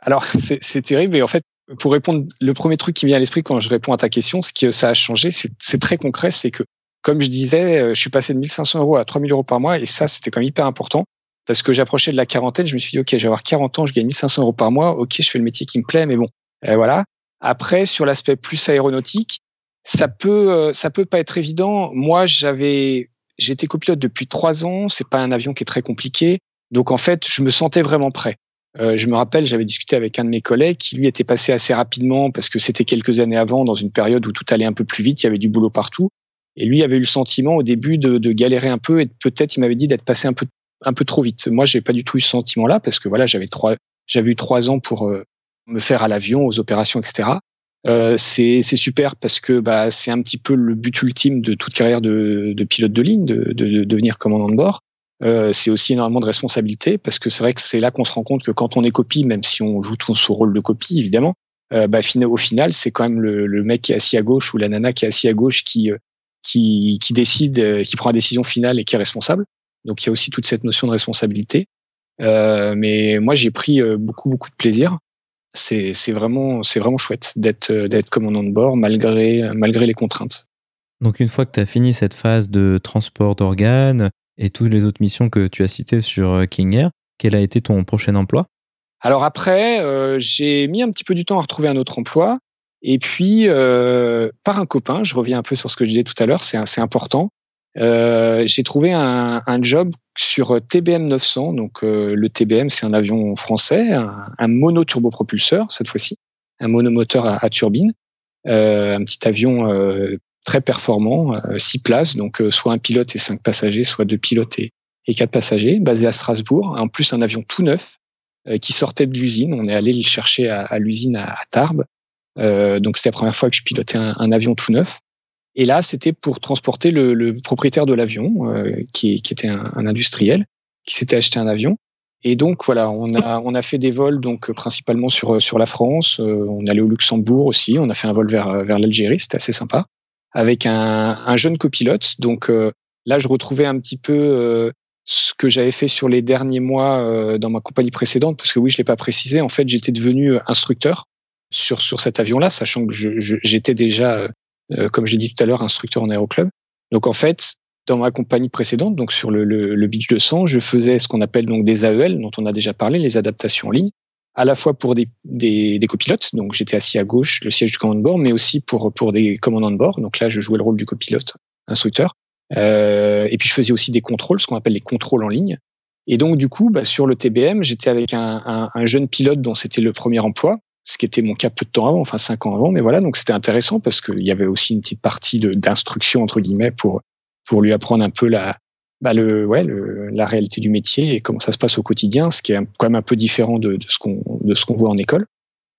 Speaker 2: Alors, c'est terrible. Et en fait, pour répondre, le premier truc qui vient à l'esprit quand je réponds à ta question, ce que ça a changé, c'est très concret. C'est que, comme je disais, euh, je suis passé de 1500 euros à 3000 euros par mois. Et ça, c'était quand même hyper important. Parce que j'approchais de la quarantaine, je me suis dit, OK, je vais avoir 40 ans, je gagne 1500 euros par mois. OK, je fais le métier qui me plaît, mais bon, voilà. Après, sur l'aspect plus aéronautique, ça peut, euh, ça peut pas être évident. Moi, j'avais, j'étais copilote depuis trois ans. C'est pas un avion qui est très compliqué. Donc, en fait, je me sentais vraiment prêt. Euh, je me rappelle, j'avais discuté avec un de mes collègues qui lui était passé assez rapidement parce que c'était quelques années avant, dans une période où tout allait un peu plus vite, il y avait du boulot partout. Et lui avait eu le sentiment au début de, de galérer un peu et peut-être il m'avait dit d'être passé un peu, un peu trop vite. Moi, j'ai pas du tout eu ce sentiment-là parce que voilà, j'avais trois, j'avais eu trois ans pour euh, me faire à l'avion, aux opérations, etc. Euh, c'est super parce que bah, c'est un petit peu le but ultime de toute carrière de, de pilote de ligne, de, de, de, devenir commandant de bord. Euh, c'est aussi énormément de responsabilité parce que c'est vrai que c'est là qu'on se rend compte que quand on est copie, même si on joue tout son rôle de copie évidemment, euh, bah, au final c'est quand même le, le, mec qui est assis à gauche ou la nana qui est assis à gauche qui euh, qui, qui décide, euh, qui prend la décision finale et qui est responsable. Donc il y a aussi toute cette notion de responsabilité. Euh, mais moi j'ai pris beaucoup beaucoup de plaisir c'est vraiment, vraiment chouette d'être d'être commandant de bord malgré, malgré les contraintes.
Speaker 1: Donc une fois que tu as fini cette phase de transport d'organes et toutes les autres missions que tu as citées sur euh, King Air, quel a été ton prochain emploi?
Speaker 2: Alors après, euh, j'ai mis un petit peu du temps à retrouver un autre emploi. Et puis, euh, par un copain, je reviens un peu sur ce que je disais tout à l'heure, c'est assez important. Euh, j'ai trouvé un, un, job sur TBM 900. Donc euh, le TBM, c'est un avion français, un, un monoturbopropulseur cette fois-ci, un monomoteur à, à turbine, euh, un petit avion euh, très performant, six places, donc soit un pilote et cinq passagers, soit deux pilotes et, et quatre passagers, basé à Strasbourg. En plus, un avion tout neuf qui sortait de l'usine. On est allé le chercher à, à l'usine à, à, Tarbes. donc c'était la première fois que je pilotais un, un avion tout neuf. Et là, c'était pour transporter le, le propriétaire de l'avion, euh, qui, qui, était un, un, industriel, qui s'était acheté un avion. Et donc voilà, on a on a fait des vols donc principalement sur sur la France. Euh, on allait au Luxembourg aussi. On a fait un vol vers vers l'Algérie, c'était assez sympa, avec un, un jeune copilote. Donc euh, là, je retrouvais un petit peu ce que j'avais fait sur les derniers mois dans ma compagnie précédente, parce que oui, je l'ai pas précisé. En fait, j'étais devenu instructeur sur sur cet avion-là, sachant que j'étais déjà euh, comme j'ai dit tout à l'heure, instructeur en aéroclub. Donc en fait, dans ma compagnie précédente, donc sur le, le, le Beach 200, je faisais ce qu'on appelle donc des AEL, dont on a déjà parlé, les adaptations en ligne, à la fois pour des, des, des copilotes, donc j'étais assis à gauche, le siège du commandant de bord, mais aussi pour, pour des commandants de bord. Donc là, je jouais le rôle du copilote, instructeur. Euh, et puis je faisais aussi des contrôles, ce qu'on appelle les contrôles en ligne. Et donc du coup, bah, sur le TBM, j'étais avec un, un, un, jeune pilote dont c'était le premier emploi, ce qui était mon cas peu de temps avant, enfin cinq ans avant. Mais voilà, donc c'était intéressant parce qu'il y avait aussi une petite partie d'instruction entre guillemets pour pour lui apprendre un peu la bah le, ouais, le, la réalité du métier et comment ça se passe au quotidien, ce qui est quand même un peu différent de, de ce qu'on de ce qu'on voit en école.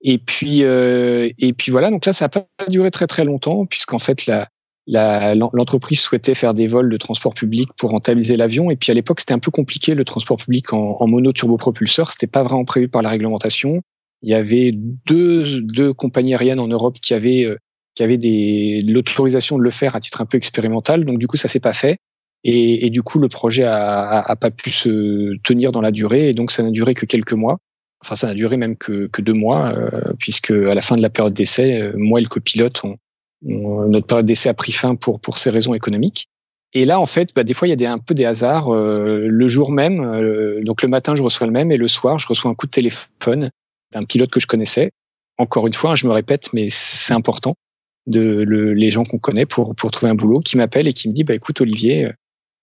Speaker 2: Et puis euh, et puis voilà, donc là ça n'a pas duré très très longtemps puisqu'en fait la l'entreprise souhaitait faire des vols de transport public pour rentabiliser l'avion. Et puis à l'époque, c'était un peu compliqué le transport public en, en mono turbopropulseur. C'était pas vraiment prévu par la réglementation. Il y avait deux, deux compagnies aériennes en Europe qui avaient euh, qui avaient des l'autorisation de le faire à titre un peu expérimental. Donc du coup, ça s'est pas fait. Et, et, du coup, le projet a, a, pas pu se tenir dans la durée. Et donc, ça n'a duré que quelques mois. Enfin, ça n'a duré même que, que deux mois, euh, puisque à la fin de la période d'essai, euh, moi et le copilote, on, notre période d'essai a pris fin pour pour ces raisons économiques. Et là, en fait, bah, des fois, il y a des, un peu des hasards. Euh, le jour même, euh, donc le matin, je reçois le même, et le soir, je reçois un coup de téléphone d'un pilote que je connaissais. Encore une fois, hein, je me répète, mais c'est important de le, les gens qu'on connaît pour pour trouver un boulot, qui m'appelle et qui me dit, bah écoute, Olivier, euh,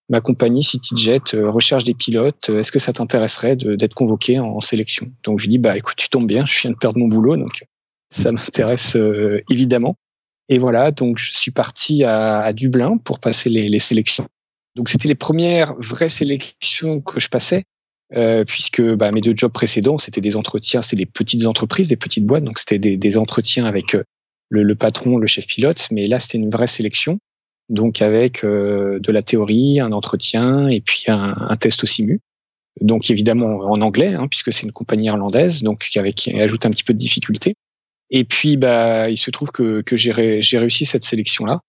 Speaker 2: ma compagnie CityJet recherche des pilotes. Est-ce que ça t'intéresserait d'être convoqué en, sélection? Donc je dis, bah écoute, tu tombes bien, je viens de perdre mon boulot, donc ça m'intéresse évidemment. Et voilà, donc je suis parti à, à Dublin pour passer les, les sélections. Donc c'était les premières vraies sélections que je passais, euh, puisque bah, mes deux jobs précédents, c'était des entretiens, c'était des petites entreprises, des petites boîtes, donc c'était des, des, entretiens avec euh, le, le, patron, le chef pilote, mais là c'était une vraie sélection, donc avec euh, de la théorie, un entretien et puis un, un test au simu. Donc évidemment en anglais, hein, puisque c'est une compagnie irlandaise, donc avec qui ajoute un petit peu de difficulté. Et puis, bah, il se trouve que, que j'ai réussi cette sélection-là.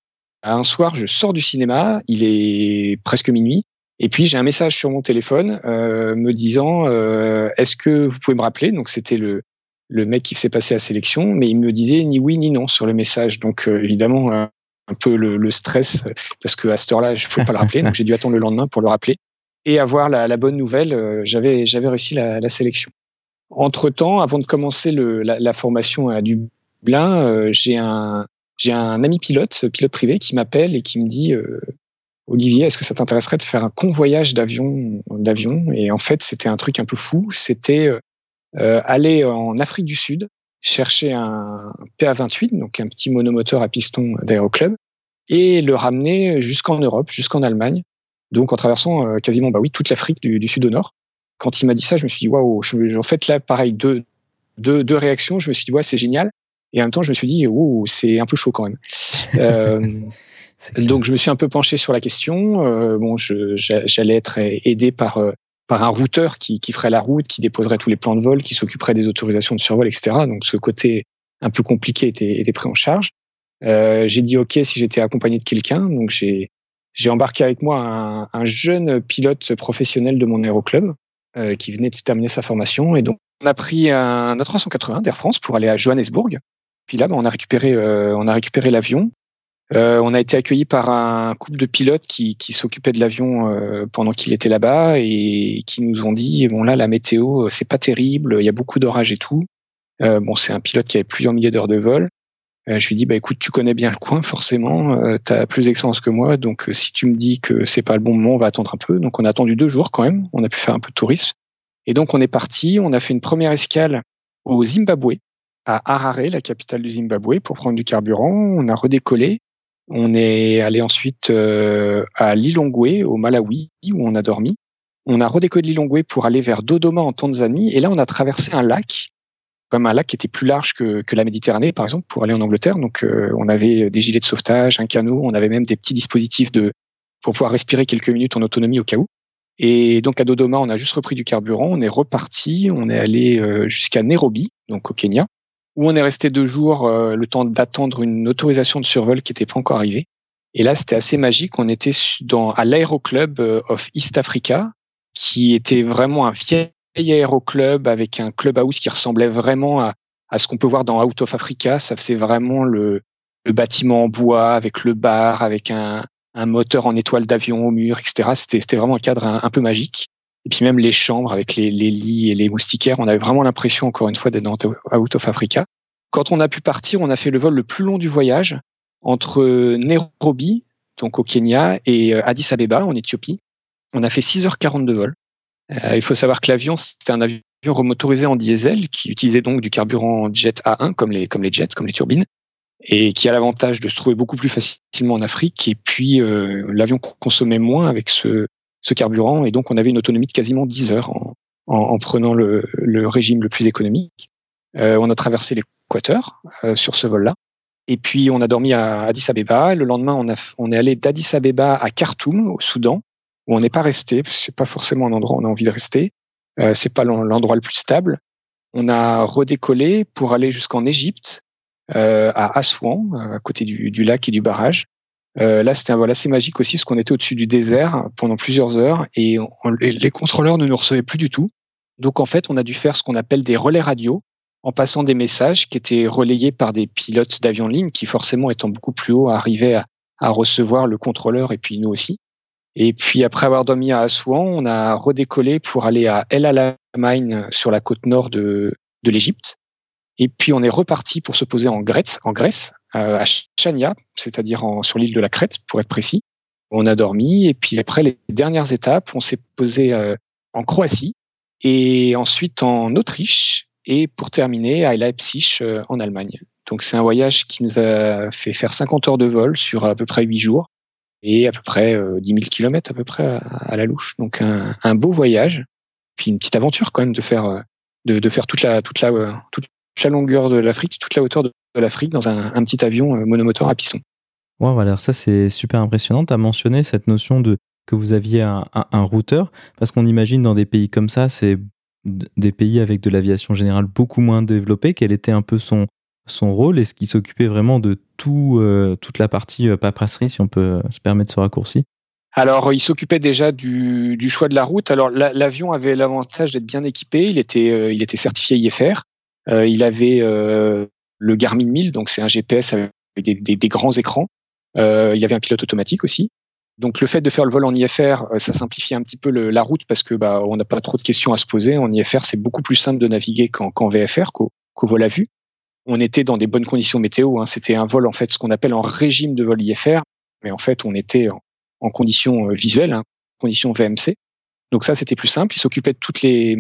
Speaker 2: Un soir, je sors du cinéma, il est presque minuit, et puis j'ai un message sur mon téléphone euh, me disant euh, Est-ce que vous pouvez me rappeler? Donc c'était le, le mec qui s'est passé à sélection, mais il me disait ni oui ni non sur le message. Donc euh, évidemment, un peu le, le, stress, parce que à cette heure-là, je ne pouvais pas le rappeler, donc j'ai dû attendre le lendemain pour le rappeler. Et avoir la, la bonne nouvelle, euh, j'avais réussi la, la sélection. Entre-temps, avant de commencer le, la, la, formation à Dublin, euh, j'ai un, j'ai un ami pilote, pilote privé, qui m'appelle et qui me dit euh, Olivier, est-ce que ça t'intéresserait de faire un convoyage d'avion d'avion? Et en fait, c'était un truc un peu fou. C'était euh, aller en Afrique du Sud, chercher un PA28, donc un petit monomoteur à piston d'aéroclub, et le ramener jusqu'en Europe, jusqu'en Allemagne, donc en traversant quasiment bah oui toute l'Afrique du, sud au nord quand il m'a dit ça, je me suis dit waouh. En fait, là, pareil, deux, deux, deux réactions. Je me suis dit ouais, c'est génial. Et en même temps, je me suis dit ouh, c'est un peu chaud quand même. euh, donc, je me suis un peu penché sur la question. Euh, bon, j'allais être aidé par euh, par un routeur qui, qui ferait la route, qui déposerait tous les plans de vol, qui s'occuperait des autorisations de survol, etc. Donc, ce côté un peu compliqué était, était pris en charge. Euh, j'ai dit OK si j'étais accompagné de quelqu'un. Donc, j'ai j'ai embarqué avec moi un, un, jeune pilote professionnel de mon aéroclub qui venait de terminer sa formation. Et donc, on a pris un A380 d'Air France pour aller à Johannesburg. Puis là, bah, on a récupéré, on a récupéré l'avion. Euh, on a été accueilli par un couple de pilotes qui, qui s'occupaient de l'avion euh, pendant qu'il était là-bas et qui nous ont dit bon là la météo c'est pas terrible, il y a beaucoup d'orages et tout. Euh, bon c'est un pilote qui avait plusieurs milliers d'heures de vol. Euh, je lui dis bah écoute tu connais bien le coin forcément, tu as plus d'expérience que moi donc si tu me dis que c'est pas le bon moment on va attendre un peu. Donc on a attendu deux jours quand même, on a pu faire un peu de tourisme et donc on est parti, on a fait une première escale au Zimbabwe à Harare, la capitale du Zimbabwe, pour prendre du carburant. On a redécollé. On est allé ensuite euh, à Lilongwe, au Malawi, où on a dormi. On a redécollé Lilongwe pour aller vers Dodoma en Tanzanie. Et là, on a traversé un lac, comme un lac qui était plus large que, que la Méditerranée, par exemple, pour aller en Angleterre. Donc, euh, on avait des gilets de sauvetage, un canot, on avait même des petits dispositifs de pour pouvoir respirer quelques minutes en autonomie au cas où. Et donc à Dodoma, on a juste repris du carburant, on est reparti, on est allé euh, jusqu'à Nairobi, donc au Kenya, où on est resté deux jours, euh, le temps d'attendre une autorisation de survol qui n'était pas encore arrivée. Et là, c'était assez magique. On était dans, à l'aéroclub euh, of East Africa, qui était vraiment un vieil aéroclub avec un clubhouse qui ressemblait vraiment à, à ce qu'on peut voir dans Out of Africa. Ça faisait vraiment le, le bâtiment en bois avec le bar, avec un, un moteur en étoile d'avion au mur, etc. C'était vraiment un cadre un peu magique. Et puis même les chambres avec les, lits et les moustiquaires, on avait vraiment l'impression, encore une fois, d'être dans Out of Africa. Quand on a pu partir, on a fait le vol le plus long du voyage entre Nairobi, donc au Kenya, et euh, Addis Abeba, en Éthiopie. On a fait 6h40 de vol. Euh, il faut savoir que l'avion, c'était un avion remotorisé en diesel qui utilisait donc du carburant jet A1 comme les, comme les jets, comme les turbines, et qui a l'avantage de se trouver beaucoup plus facilement en Afrique. Et puis euh, l'avion consommait moins avec ce, ce carburant, et donc on avait une autonomie de quasiment 10 heures en, en, prenant le, régime le plus économique. Euh, on a traversé l'équateur euh, sur ce vol-là. Et puis on a dormi à Addis Abeba. Le lendemain, on, est allé d'Addis Abeba à Khartoum, au Soudan, où on n'est pas resté, c'est pas forcément un endroit où on a envie de rester. Euh, c'est pas l'endroit le plus stable. On a redécollé pour aller jusqu'en Égypte, euh, à Assouan, à côté du, lac et du barrage. Euh, là, c'était un vol assez magique aussi, parce qu'on était au-dessus du désert pendant plusieurs heures et les contrôleurs ne nous recevaient plus du tout. Donc, en fait, on a dû faire ce qu'on appelle des relais radio en passant des messages qui étaient relayés par des pilotes d'avion de ligne qui, forcément, étant beaucoup plus haut, arrivaient à, recevoir le contrôleur et puis nous aussi. Et puis après avoir dormi à Assouan, on a redécollé pour aller à El Alamein sur la côte nord de l'Égypte. Et puis on est reparti pour se poser en Grèce, en Grèce euh, à Chania, c'est-à-dire sur l'île de la Crète, pour être précis. On a dormi et puis après les dernières étapes, on s'est posé euh, en Croatie et ensuite en Autriche et pour terminer à Leipzig euh, en Allemagne. Donc c'est un voyage qui nous a fait faire 50 heures de vol sur à peu près 8 jours et à peu près 10 000 kilomètres à peu près à, la louche. Donc un, beau voyage, puis une petite aventure quand même de faire de, faire toute la toute la toute la longueur de l'Afrique, toute la hauteur de, l'Afrique dans un, un, petit avion euh, monomoteur à piston.
Speaker 3: Wow, alors ça c'est super impressionnant. Tu as mentionné cette notion de que vous aviez un, un, un routeur, parce qu'on imagine dans des pays comme ça, c'est des pays avec de l'aviation générale beaucoup moins développée. Quel était un peu son, son rôle? Est-ce qu'il s'occupait vraiment de tout, euh, toute la partie euh, paperasserie, si on peut se permettre ce raccourci?
Speaker 2: Alors, il s'occupait déjà du, du, choix de la route. Alors, l'avion avait l'avantage d'être bien équipé. Il était, euh, il était certifié IFR. Euh, il avait euh, le Garmin 1000, donc c'est un GPS avec des, des, des grands écrans. il y avait un pilote automatique aussi. Donc, le fait de faire le vol en IFR, ça simplifie un petit peu le, la route parce que bah, on n'a pas trop de questions à se poser. En IFR, c'est beaucoup plus simple de naviguer qu'en VFR, qu'au vol à vue on était dans des bonnes conditions météo. Hein. C'était un vol en fait ce qu'on appelle en régime de vol IFR, mais en fait on était en, conditions euh, visuelles, hein, conditions VMC. Donc ça c'était plus simple. Il s'occupait de toutes les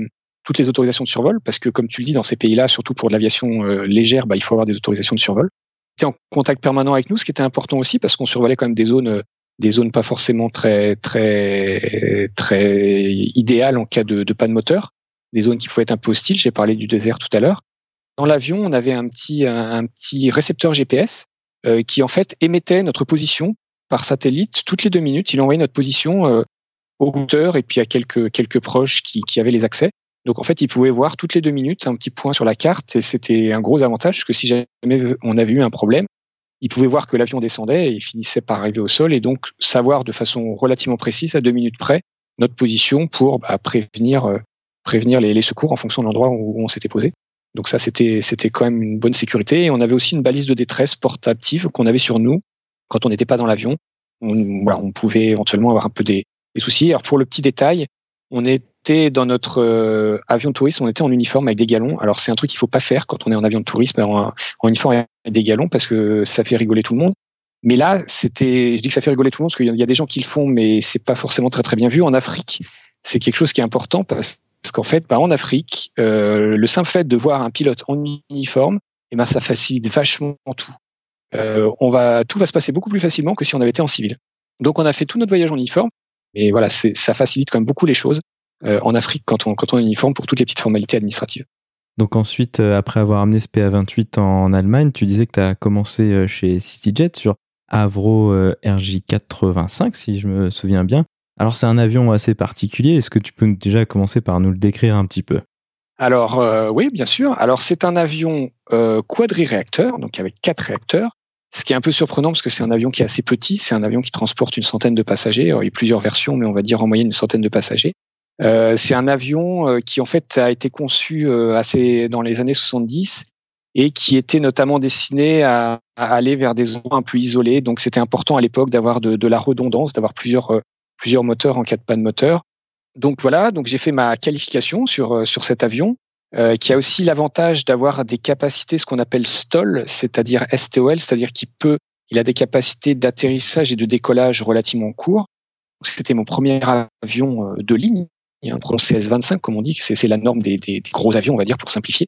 Speaker 2: toutes les autorisations de survol parce que comme tu le dis dans ces pays-là, surtout pour de l'aviation euh, légère, bah, il faut avoir des autorisations de survol. était en contact permanent avec nous, ce qui était important aussi parce qu'on survolait quand même des zones euh, des zones pas forcément très très très idéales en cas de, de panne moteur, des zones qui pouvaient être un peu hostiles. J'ai parlé du désert tout à l'heure dans l'avion, on avait un petit, un, petit récepteur GPS euh, qui en fait émettait notre position par satellite toutes les deux minutes. Il envoyait notre position euh, au routeur et puis à quelques, proches qui avaient les accès. Donc en fait, il pouvait voir toutes les deux minutes un petit point sur la carte et c'était un gros avantage parce que si jamais on avait eu un problème, il pouvait voir que l'avion descendait et finissait par arriver au sol et donc savoir de façon relativement précise à deux minutes près notre position pour bah, prévenir euh, prévenir les, secours en fonction de l'endroit où on s'était posé. Donc ça, c'était c'était quand même une bonne sécurité. Et on avait aussi une balise de détresse portative qu'on avait sur nous quand on n'était pas dans l'avion. On, voilà, on pouvait éventuellement avoir un peu des, soucis. Alors pour le petit détail, on dans notre euh, avion de tourisme, on était en uniforme avec des galons. Alors c'est un truc qu'il faut pas faire quand on est en avion de tourisme en, uniforme avec des galons parce que ça fait rigoler tout le monde. Mais là, c'était, je dis que ça fait rigoler tout le monde parce qu'il y a des gens qui le font, mais c'est pas forcément très très bien vu. En Afrique, c'est quelque chose qui est important parce qu'en fait, bah, en Afrique, euh, le simple fait de voir un pilote en uniforme, eh ben, ça facilite vachement tout. Euh, on va, tout va se passer beaucoup plus facilement que si on avait été en civil. Donc, on a fait tout notre voyage en uniforme, mais voilà, ça facilite quand même beaucoup les choses en Afrique quand on, quand on est uniforme pour toutes les petites formalités administratives.
Speaker 3: Donc ensuite, euh, après avoir amené ce PA28 en Allemagne, tu disais que tu as commencé euh, chez CityJet sur Avro euh, RJ85, si je me souviens bien. Alors c'est un avion assez particulier, est-ce que tu peux déjà commencer par nous le décrire un petit peu?
Speaker 2: Alors euh, oui, bien sûr. Alors c'est un avion euh, quadri-réacteur, donc avec quatre réacteurs. Ce qui est un peu surprenant parce que c'est un avion qui est assez petit, c'est un avion qui transporte une centaine de passagers. il y a plusieurs versions, mais on va dire en moyenne une centaine de passagers. Euh, c'est un avion euh, qui en fait a été conçu euh, assez dans les années 70 et qui était notamment destiné à, à aller vers des endroits un peu isolés. Donc c'était important à l'époque d'avoir de, de, la redondance, d'avoir plusieurs plusieurs moteurs en cas de panne moteur. Donc voilà, donc j'ai fait ma qualification sur sur cet avion euh, qui a aussi l'avantage d'avoir des capacités ce qu'on appelle STOL, c'est-à-dire STOL, c'est-à-dire qu'il peut il a des capacités d'atterrissage et de décollage relativement courts. C'était mon premier avion de ligne Il y a un pronom CS25, comme on dit, c'est la norme des, des, gros avions, on va dire, pour simplifier.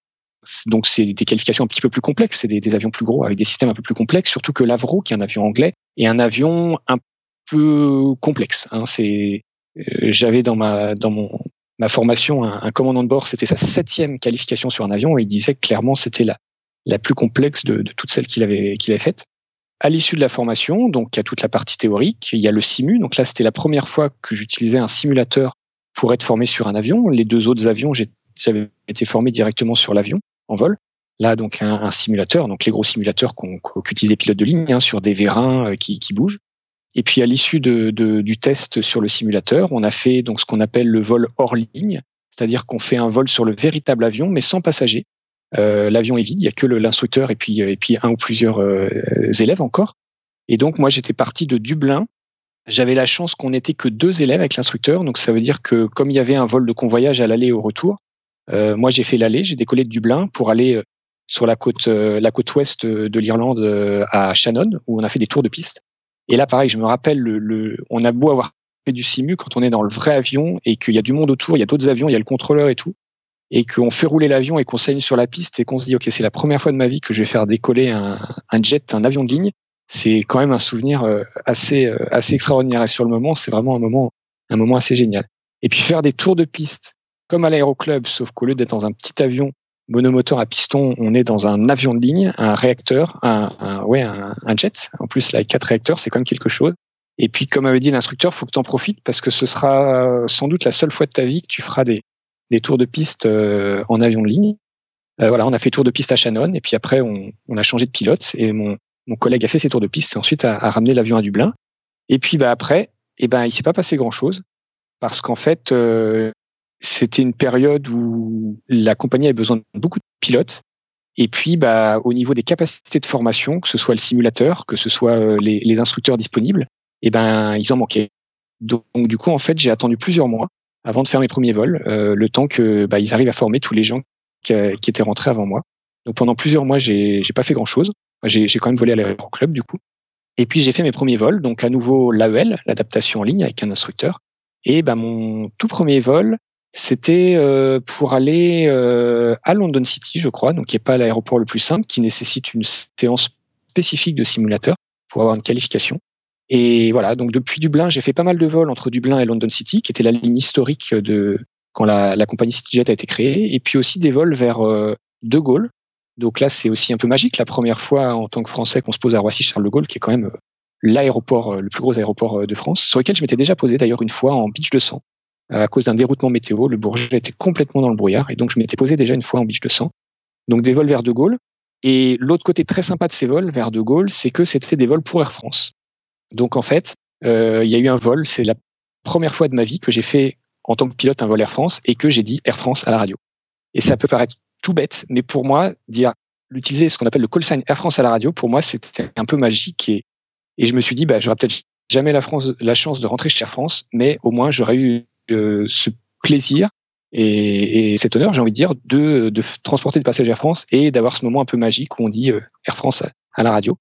Speaker 2: Donc c'est des qualifications un petit peu plus complexes, c'est des, des, avions plus gros avec des systèmes un peu plus complexes, surtout que l'Avro, qui est un avion anglais, est un avion un peu complexe. Hein. Euh, j'avais dans ma dans mon ma formation un, un commandant de bord, c'était sa septième qualification sur un avion et il disait que clairement c'était la la plus complexe de, de toutes celles qu'il avait avait faites. À l'issue de la formation, donc il y a toute la partie théorique, il y a le simu. Donc là, c'était la première fois que j'utilisais un simulateur pour être formé sur un avion. Les deux autres avions, j'avais été formé directement sur l'avion en vol. Là, donc un, un, simulateur, donc les gros simulateurs qu'utilisent les pilotes de ligne hein, sur des vérins euh, qui, qui, bougent. Et puis à l'issue de, de, du test sur le simulateur, on a fait donc ce qu'on appelle le vol hors ligne, c'est-à-dire qu'on fait un vol sur le véritable avion, mais sans passagers. Euh, L'avion est vide, il y a que l'instructeur et puis et puis un ou plusieurs euh, élèves encore. Et donc moi j'étais parti de Dublin. J'avais la chance qu'on n'était que deux élèves avec l'instructeur, donc ça veut dire que comme il y avait un vol de convoyage à l'aller et au retour, euh, moi j'ai fait l'aller, j'ai décollé de Dublin pour aller euh, sur la côte euh, la côte ouest de l'Irlande à Shannon où on a fait des tours de piste. Et là pareil, je me rappelle le, le on a beau avoir fait du simu quand on est dans le vrai avion et qu'il y a du monde autour, il y a d'autres avions, il y a le contrôleur et tout et qu'on fait rouler l'avion et qu'on saigne sur la piste et qu'on se dit ok c'est la première fois de ma vie que je vais faire décoller un, un jet, un avion de ligne, c'est quand même un souvenir euh, assez euh, assez extraordinaire et sur le moment c'est vraiment un moment un moment assez génial. Et puis faire des tours de piste comme à l'aéroclub, sauf qu'au lieu d'être dans un petit avion monomoteur à piston, on est dans un avion de ligne, un réacteur, un, un ouais un, jet. En plus là, quatre réacteurs, c'est quand même quelque chose. Et puis comme avait dit l'instructeur, faut que tu en profites parce que ce sera sans doute la seule fois de ta vie que tu feras des des tours de piste euh, en avion de ligne. Euh, voilà, on a fait tour de piste à Shannon et puis après on, on a changé de pilote et mon, mon, collègue a fait ses tours de piste ensuite a, ramené l'avion à Dublin. Et puis bah après, eh ben il s'est pas passé grand chose parce qu'en fait euh, c'était une période où la compagnie avait besoin de beaucoup de pilotes et puis, bah, au niveau des capacités de formation, que ce soit le simulateur, que ce soit les, les instructeurs disponibles, eh ben, ils en manquaient. Donc, du coup, en fait, j'ai attendu plusieurs mois avant de faire mes premiers vols, euh, le temps que bah, ils arrivent à former tous les gens qui, qui, étaient rentrés avant moi. Donc pendant plusieurs mois, j'ai j'ai pas fait grand chose. J'ai quand même volé à l'aéroclub du coup. Et puis j'ai fait mes premiers vols, donc à nouveau l'AEL, l'adaptation en ligne avec un instructeur. Et bah, mon tout premier vol, c'était euh, pour aller euh, à London City, je crois, donc qui n'est pas l'aéroport le plus simple, qui nécessite une séance spécifique de simulateur pour avoir une qualification. Et voilà, donc depuis Dublin, j'ai fait pas mal de vols entre Dublin et London City, qui était la ligne historique de quand la, la compagnie CityJet a été créée, et puis aussi des vols vers euh, De Gaulle. Donc là, c'est aussi un peu magique, la première fois en tant que Français qu'on se pose à Roissy-Charles de Gaulle, qui est quand même euh, l'aéroport, euh, le plus gros aéroport de France, sur lequel je m'étais déjà posé d'ailleurs une fois en beach de sang. À cause d'un déroutement météo, le Bourget était complètement dans le brouillard, et donc je m'étais posé déjà une fois en beach de sang. Donc des vols vers De Gaulle. Et l'autre côté très sympa de ces vols vers De Gaulle, c'est que c'était des vols pour Air France. Donc en fait, euh, il y a eu un vol. C'est la première fois de ma vie que j'ai fait en tant que pilote un vol Air France et que j'ai dit Air France à la radio. Et ça peut paraître tout bête, mais pour moi, dire l'utiliser ce qu'on appelle le call sign Air France à la radio, pour moi, c'était un peu magique et, je me suis dit, bah, j'aurais peut-être jamais la, chance de rentrer chez Air France, mais au moins j'aurais eu euh, ce plaisir et, et, cet honneur, j'ai envie de dire, de, transporter des passagers Air France et d'avoir ce moment un peu magique où on dit euh, Air France à la radio.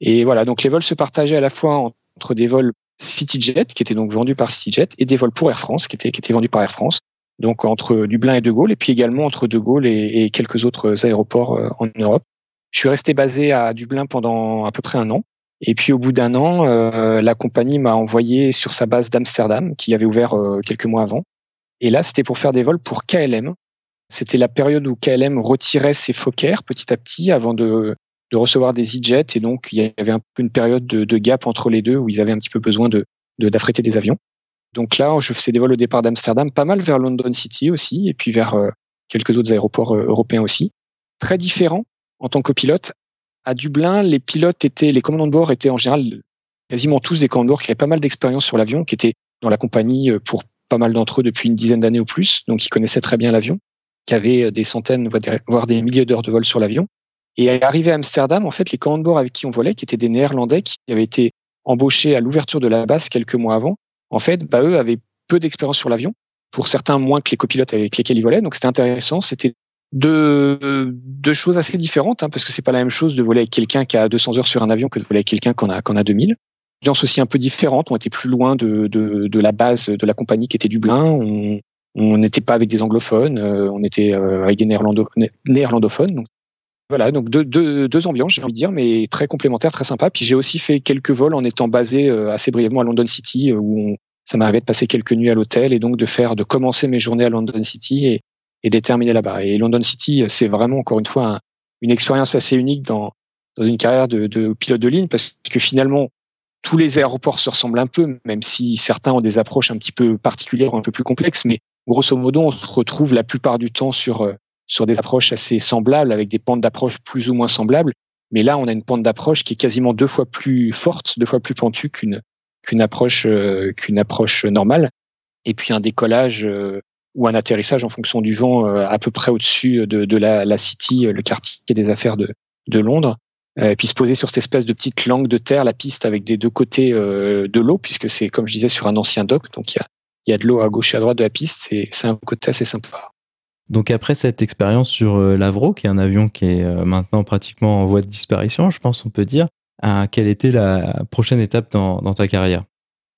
Speaker 2: Et voilà, donc les vols se partageaient à la fois entre des vols CityJet, qui étaient donc vendus par CityJet, et des vols pour Air France, qui étaient vendus par Air France. Donc entre Dublin et De Gaulle, et puis également entre De Gaulle et, quelques autres aéroports euh, en Europe. Je suis resté basé à Dublin pendant à peu près un an. Et puis au bout d'un an, euh, la compagnie m'a envoyé sur sa base d'Amsterdam, qui avait ouvert euh, quelques mois avant. Et là, c'était pour faire des vols pour KLM. C'était la période où KLM retirait ses Fokker petit à petit avant de de recevoir des e-jets et donc il y avait un peu une période de, de, gap entre les deux où ils avaient un petit peu besoin de d'affréter des avions. Donc là, je faisais des vols au départ d'Amsterdam, pas mal vers London City aussi et puis vers euh, quelques autres aéroports euh, européens aussi. Très différent en tant que pilote. À Dublin, les pilotes étaient, les commandants de bord étaient en général quasiment tous des commandants de bord qui avaient pas mal d'expérience sur l'avion, qui étaient dans la compagnie euh, pour pas mal d'entre eux depuis une dizaine d'années ou plus, donc ils connaissaient très bien l'avion, qui avaient des centaines, voire des milliers d'heures de vol sur l'avion. Et arrivé à Amsterdam, en fait, les commandants de bord avec qui on volait, qui étaient des Néerlandais qui avaient été embauchés à l'ouverture de la base quelques mois avant, en fait, bah, eux avaient peu d'expérience sur l'avion. Pour certains, moins que les copilotes avec lesquels ils volaient. Donc, c'était intéressant. C'était deux, deux choses assez différentes, hein, parce que c'est pas la même chose de voler avec quelqu'un qui a 200 heures sur un avion que de voler avec quelqu'un qui en a, qu'on a 2000. Ambiance aussi un peu différente. On était plus loin de, de, de, la base de la compagnie qui était Dublin. On, n'était pas avec des anglophones, on était avec des néerlandophones. Voilà, donc deux, deux, deux ambiances, j'ai envie de dire, mais très complémentaires, très sympas. Puis j'ai aussi fait quelques vols en étant basé assez brièvement à London City, où on, ça m'arrivait de passer quelques nuits à l'hôtel et donc de faire, de commencer mes journées à London City et, et de terminer là-bas. Et London City, c'est vraiment encore une fois une expérience assez unique dans, dans une carrière de, de, pilote de ligne parce que finalement tous les aéroports se ressemblent un peu, même si certains ont des approches un petit peu particulières un peu plus complexes. Mais grosso modo, on se retrouve la plupart du temps sur euh, sur des approches assez semblables, avec des pentes d'approche plus ou moins semblables. Mais là, on a une pente d'approche qui est quasiment deux fois plus forte, deux fois plus pentue qu'une qu'une approche euh, qu'une approche normale. Et puis un décollage euh, ou un atterrissage en fonction du vent euh, à peu près au-dessus de, de la, la, City, le quartier des affaires de, de Londres. Et puis se poser sur cette espèce de petite langue de terre, la piste avec des deux côtés de l'eau, puisque c'est comme je disais sur un ancien dock, donc il y a, y a de l'eau à gauche et à droite de la piste. C'est un côté assez sympa.
Speaker 3: Donc après cette expérience sur l'Avro, qui est un avion qui est maintenant pratiquement en voie de disparition, je pense on peut dire, quelle était la prochaine étape dans, ta carrière?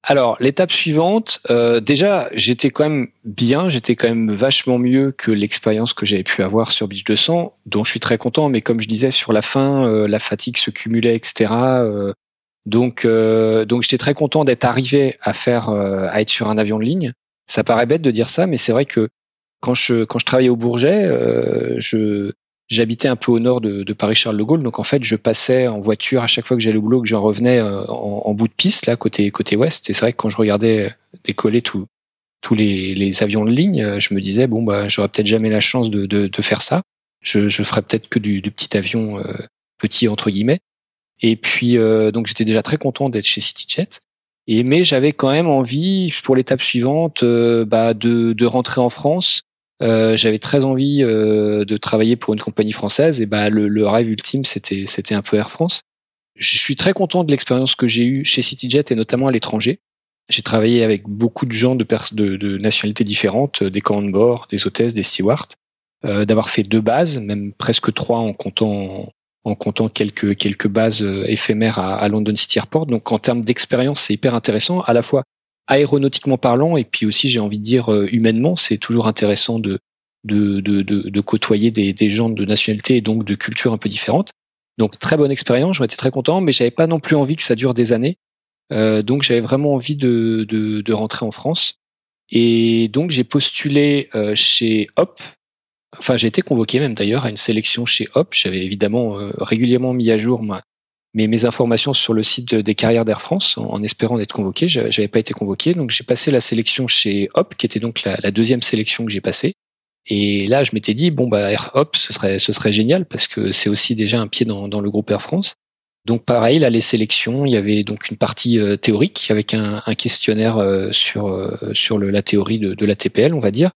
Speaker 2: Alors, l'étape suivante, euh, déjà, j'étais quand même bien, j'étais quand même vachement mieux que l'expérience que j'avais pu avoir sur Beach 200, dont je suis très content, mais comme je disais, sur la fin, euh, la fatigue se cumulait, etc. Euh, donc, donc j'étais très content d'être arrivé à faire, à être sur un avion de ligne. Ça paraît bête de dire ça, mais c'est vrai que quand je, quand je travaillais au Bourget, je, J'habitais un peu au nord de, de Paris-Charles de Gaulle, donc en fait, je passais en voiture à chaque fois que j'allais au boulot, que j'en revenais euh, en, en, bout de piste, là, côté côté ouest. Et c'est vrai que quand je regardais décoller tous tous les, les, avions de ligne, euh, je me disais bon bah j'aurais peut-être jamais la chance de, de, de faire ça. Je, je ferais peut-être que du, du, petit avion euh, petit entre guillemets. Et puis donc j'étais déjà très content d'être chez CityJet. Et mais j'avais quand même envie pour l'étape suivante bah, de, de rentrer en France euh, j'avais très envie euh, de travailler pour une compagnie française et bah le, le rêve ultime c'était c'était un peu Air France. Je suis très content de l'expérience que j'ai eue chez CityJet et notamment à l'étranger. J'ai travaillé avec beaucoup de gens de, de, de nationalités différentes, des camps de bord, des hôtesses, des stewards, euh, d'avoir fait deux bases, même presque trois en comptant en comptant quelques quelques bases euh, éphémères à, à London City Airport. Donc en termes d'expérience, c'est hyper intéressant, à la fois aéronautiquement parlant, et puis aussi j'ai envie de dire euh, humainement, c'est toujours intéressant de, de, de, de, côtoyer des, des, gens de nationalité et donc de cultures un peu différentes. Donc très bonne expérience, j'aurais été très content, mais j'avais pas non plus envie que ça dure des années. Euh, donc j'avais vraiment envie de, de, de, rentrer en France. Et donc j'ai postulé euh, chez Hop. Enfin j'ai été convoqué même d'ailleurs à une sélection chez Hop. J'avais évidemment euh, régulièrement mis à jour ma, mes, mes informations sur le site des carrières d'Air France en, espérant d'être convoqué. J'avais pas été convoqué, donc j'ai passé la sélection chez Hop, qui était donc la, deuxième sélection que j'ai passée. Et là, je m'étais dit bon bah Air Hop, ce serait ce serait génial parce que c'est aussi déjà un pied dans, dans le groupe Air France. Donc pareil, là les sélections, il y avait donc une partie euh, théorique avec un, un questionnaire euh, sur euh, sur la théorie de, de la TPL, on va dire.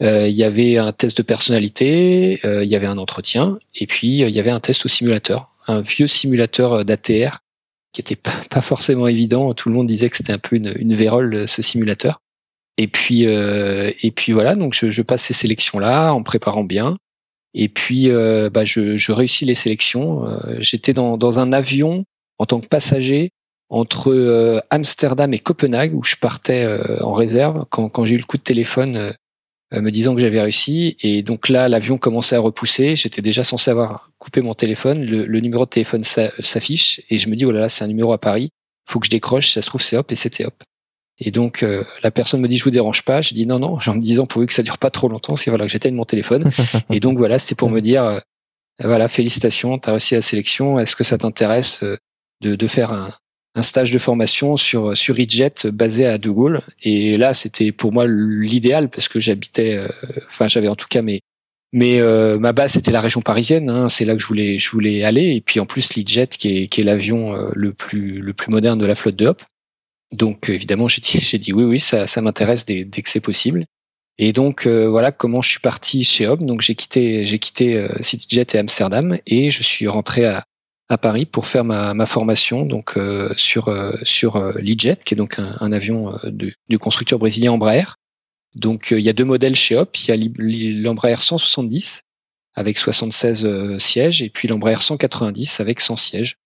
Speaker 2: il y avait un test de personnalité, il y avait un entretien, et puis il y avait un test au simulateur un vieux simulateur euh, d'ATR qui était pas, forcément évident. Tout le monde disait que c'était un peu une, une vérole euh, ce simulateur. Et puis euh, et puis voilà, donc je, je, passe ces sélections là en préparant bien. Et puis euh, bah je, je, réussis les sélections. J'étais dans, dans un avion en tant que passager entre Amsterdam et Copenhague où je partais en réserve quand, quand j'ai eu le coup de téléphone euh, me disant que j'avais réussi. Et donc là, l'avion commençait à repousser. J'étais déjà censé avoir coupé mon téléphone. Le, numéro de téléphone s'affiche et je me dis oh là là, c'est un numéro à Paris. Faut que je décroche. Ça se trouve c'est hop et c'était hop. Et donc euh, la personne me dit je vous dérange pas. Je dis non non, en me disant pourvu que ça dure pas trop longtemps, c'est voilà que j'éteigne mon téléphone. et donc voilà, c'était pour me dire euh, voilà félicitations, t'as réussi la sélection. Est-ce que ça t'intéresse de, de faire un, un stage de formation sur sur EJet basé à De Gaulle. Et là c'était pour moi l'idéal parce que j'habitais euh, enfin j'avais en tout cas mes mais euh, ma base c'était la région parisienne hein, c'est là que je voulais je voulais aller. Et puis en plus l'EJet qui est qui est l'avion euh, le plus le plus moderne de la flotte de Hop. Donc évidemment j'ai dit j'ai dit oui oui ça ça m'intéresse dès, dès que c'est possible. Et donc voilà comment je suis parti chez Hop. Donc j'ai quitté j'ai quitté CityJet et Amsterdam et je suis rentré à à Paris pour faire ma, ma formation donc euh, sur euh, sur euh, qui est donc un, avion du, du, constructeur brésilien Embraer. Donc il y a deux modèles chez Hop, il y a l'Embraer 170 avec 76 sièges et puis l'Embraer 190 avec 100 sièges.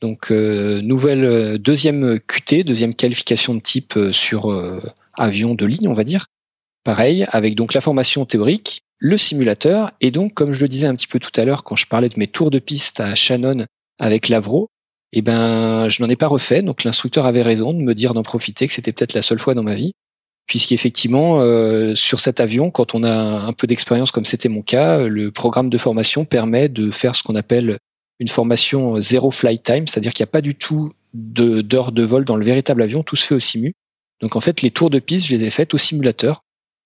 Speaker 2: Donc nouvelle deuxième QT, deuxième qualification de type sur avion de ligne, on va dire. pareil, avec donc la formation théorique, le simulateur, et donc, comme je le disais un petit peu tout à l'heure quand je parlais de mes tours de piste à Shannon avec Lavro, eh ben, je n'en ai pas refait. Donc, l'instructeur avait raison de me dire d'en profiter, que c'était peut-être la seule fois dans ma vie. Puisqu'effectivement, euh, sur cet avion, quand on a un peu d'expérience comme c'était mon cas, le programme de formation permet de faire ce qu'on appelle une formation zéro flight time, c'est-à-dire qu'il n'y a pas du tout d'heures de, de vol dans le véritable avion, tout se fait au simu. Donc en fait, les tours de piste, je les ai faites au simulateur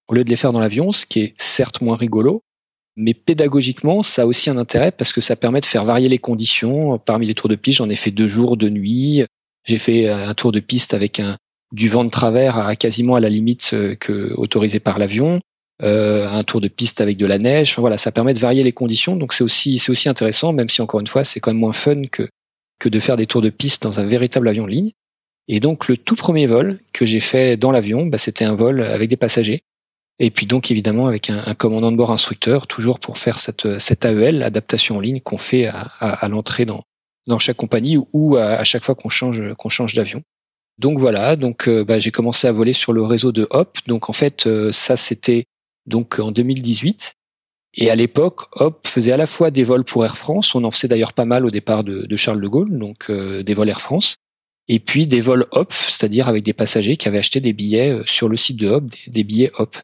Speaker 2: au lieu de les faire dans l'avion, ce qui est certes moins rigolo, mais pédagogiquement, ça a aussi un intérêt parce que ça permet de faire varier les conditions. Parmi les tours de piste, j'en ai fait deux jours, deux nuits. J'ai fait un tour de piste avec un, du vent de travers à quasiment à la limite euh, que autorisé par l'avion. Euh, un tour de piste avec de la neige. Enfin, voilà, ça permet de varier les conditions. Donc c'est aussi c'est aussi intéressant, même si encore une fois c'est quand même moins fun que que de faire des tours de piste dans un véritable avion de ligne. Et donc le tout premier vol que j'ai fait dans l'avion, bah, c'était un vol avec des passagers. Et puis donc évidemment avec un, un, commandant de bord instructeur, toujours pour faire cette, cette AEL, adaptation en ligne qu'on fait à, à, à l'entrée dans, dans chaque compagnie ou à, à chaque fois qu'on change, qu'on change d'avion. Donc voilà, donc euh, bah, j'ai commencé à voler sur le réseau de Hop. Donc en fait, euh, ça c'était donc en 2018. Et à l'époque, Hop faisait à la fois des vols pour Air France, on en faisait d'ailleurs pas mal au départ de, de Charles de Gaulle, donc euh, des vols Air France, et puis des vols Hop, c'est-à-dire avec des passagers qui avaient acheté des billets sur le site de Hop, des billets Hop.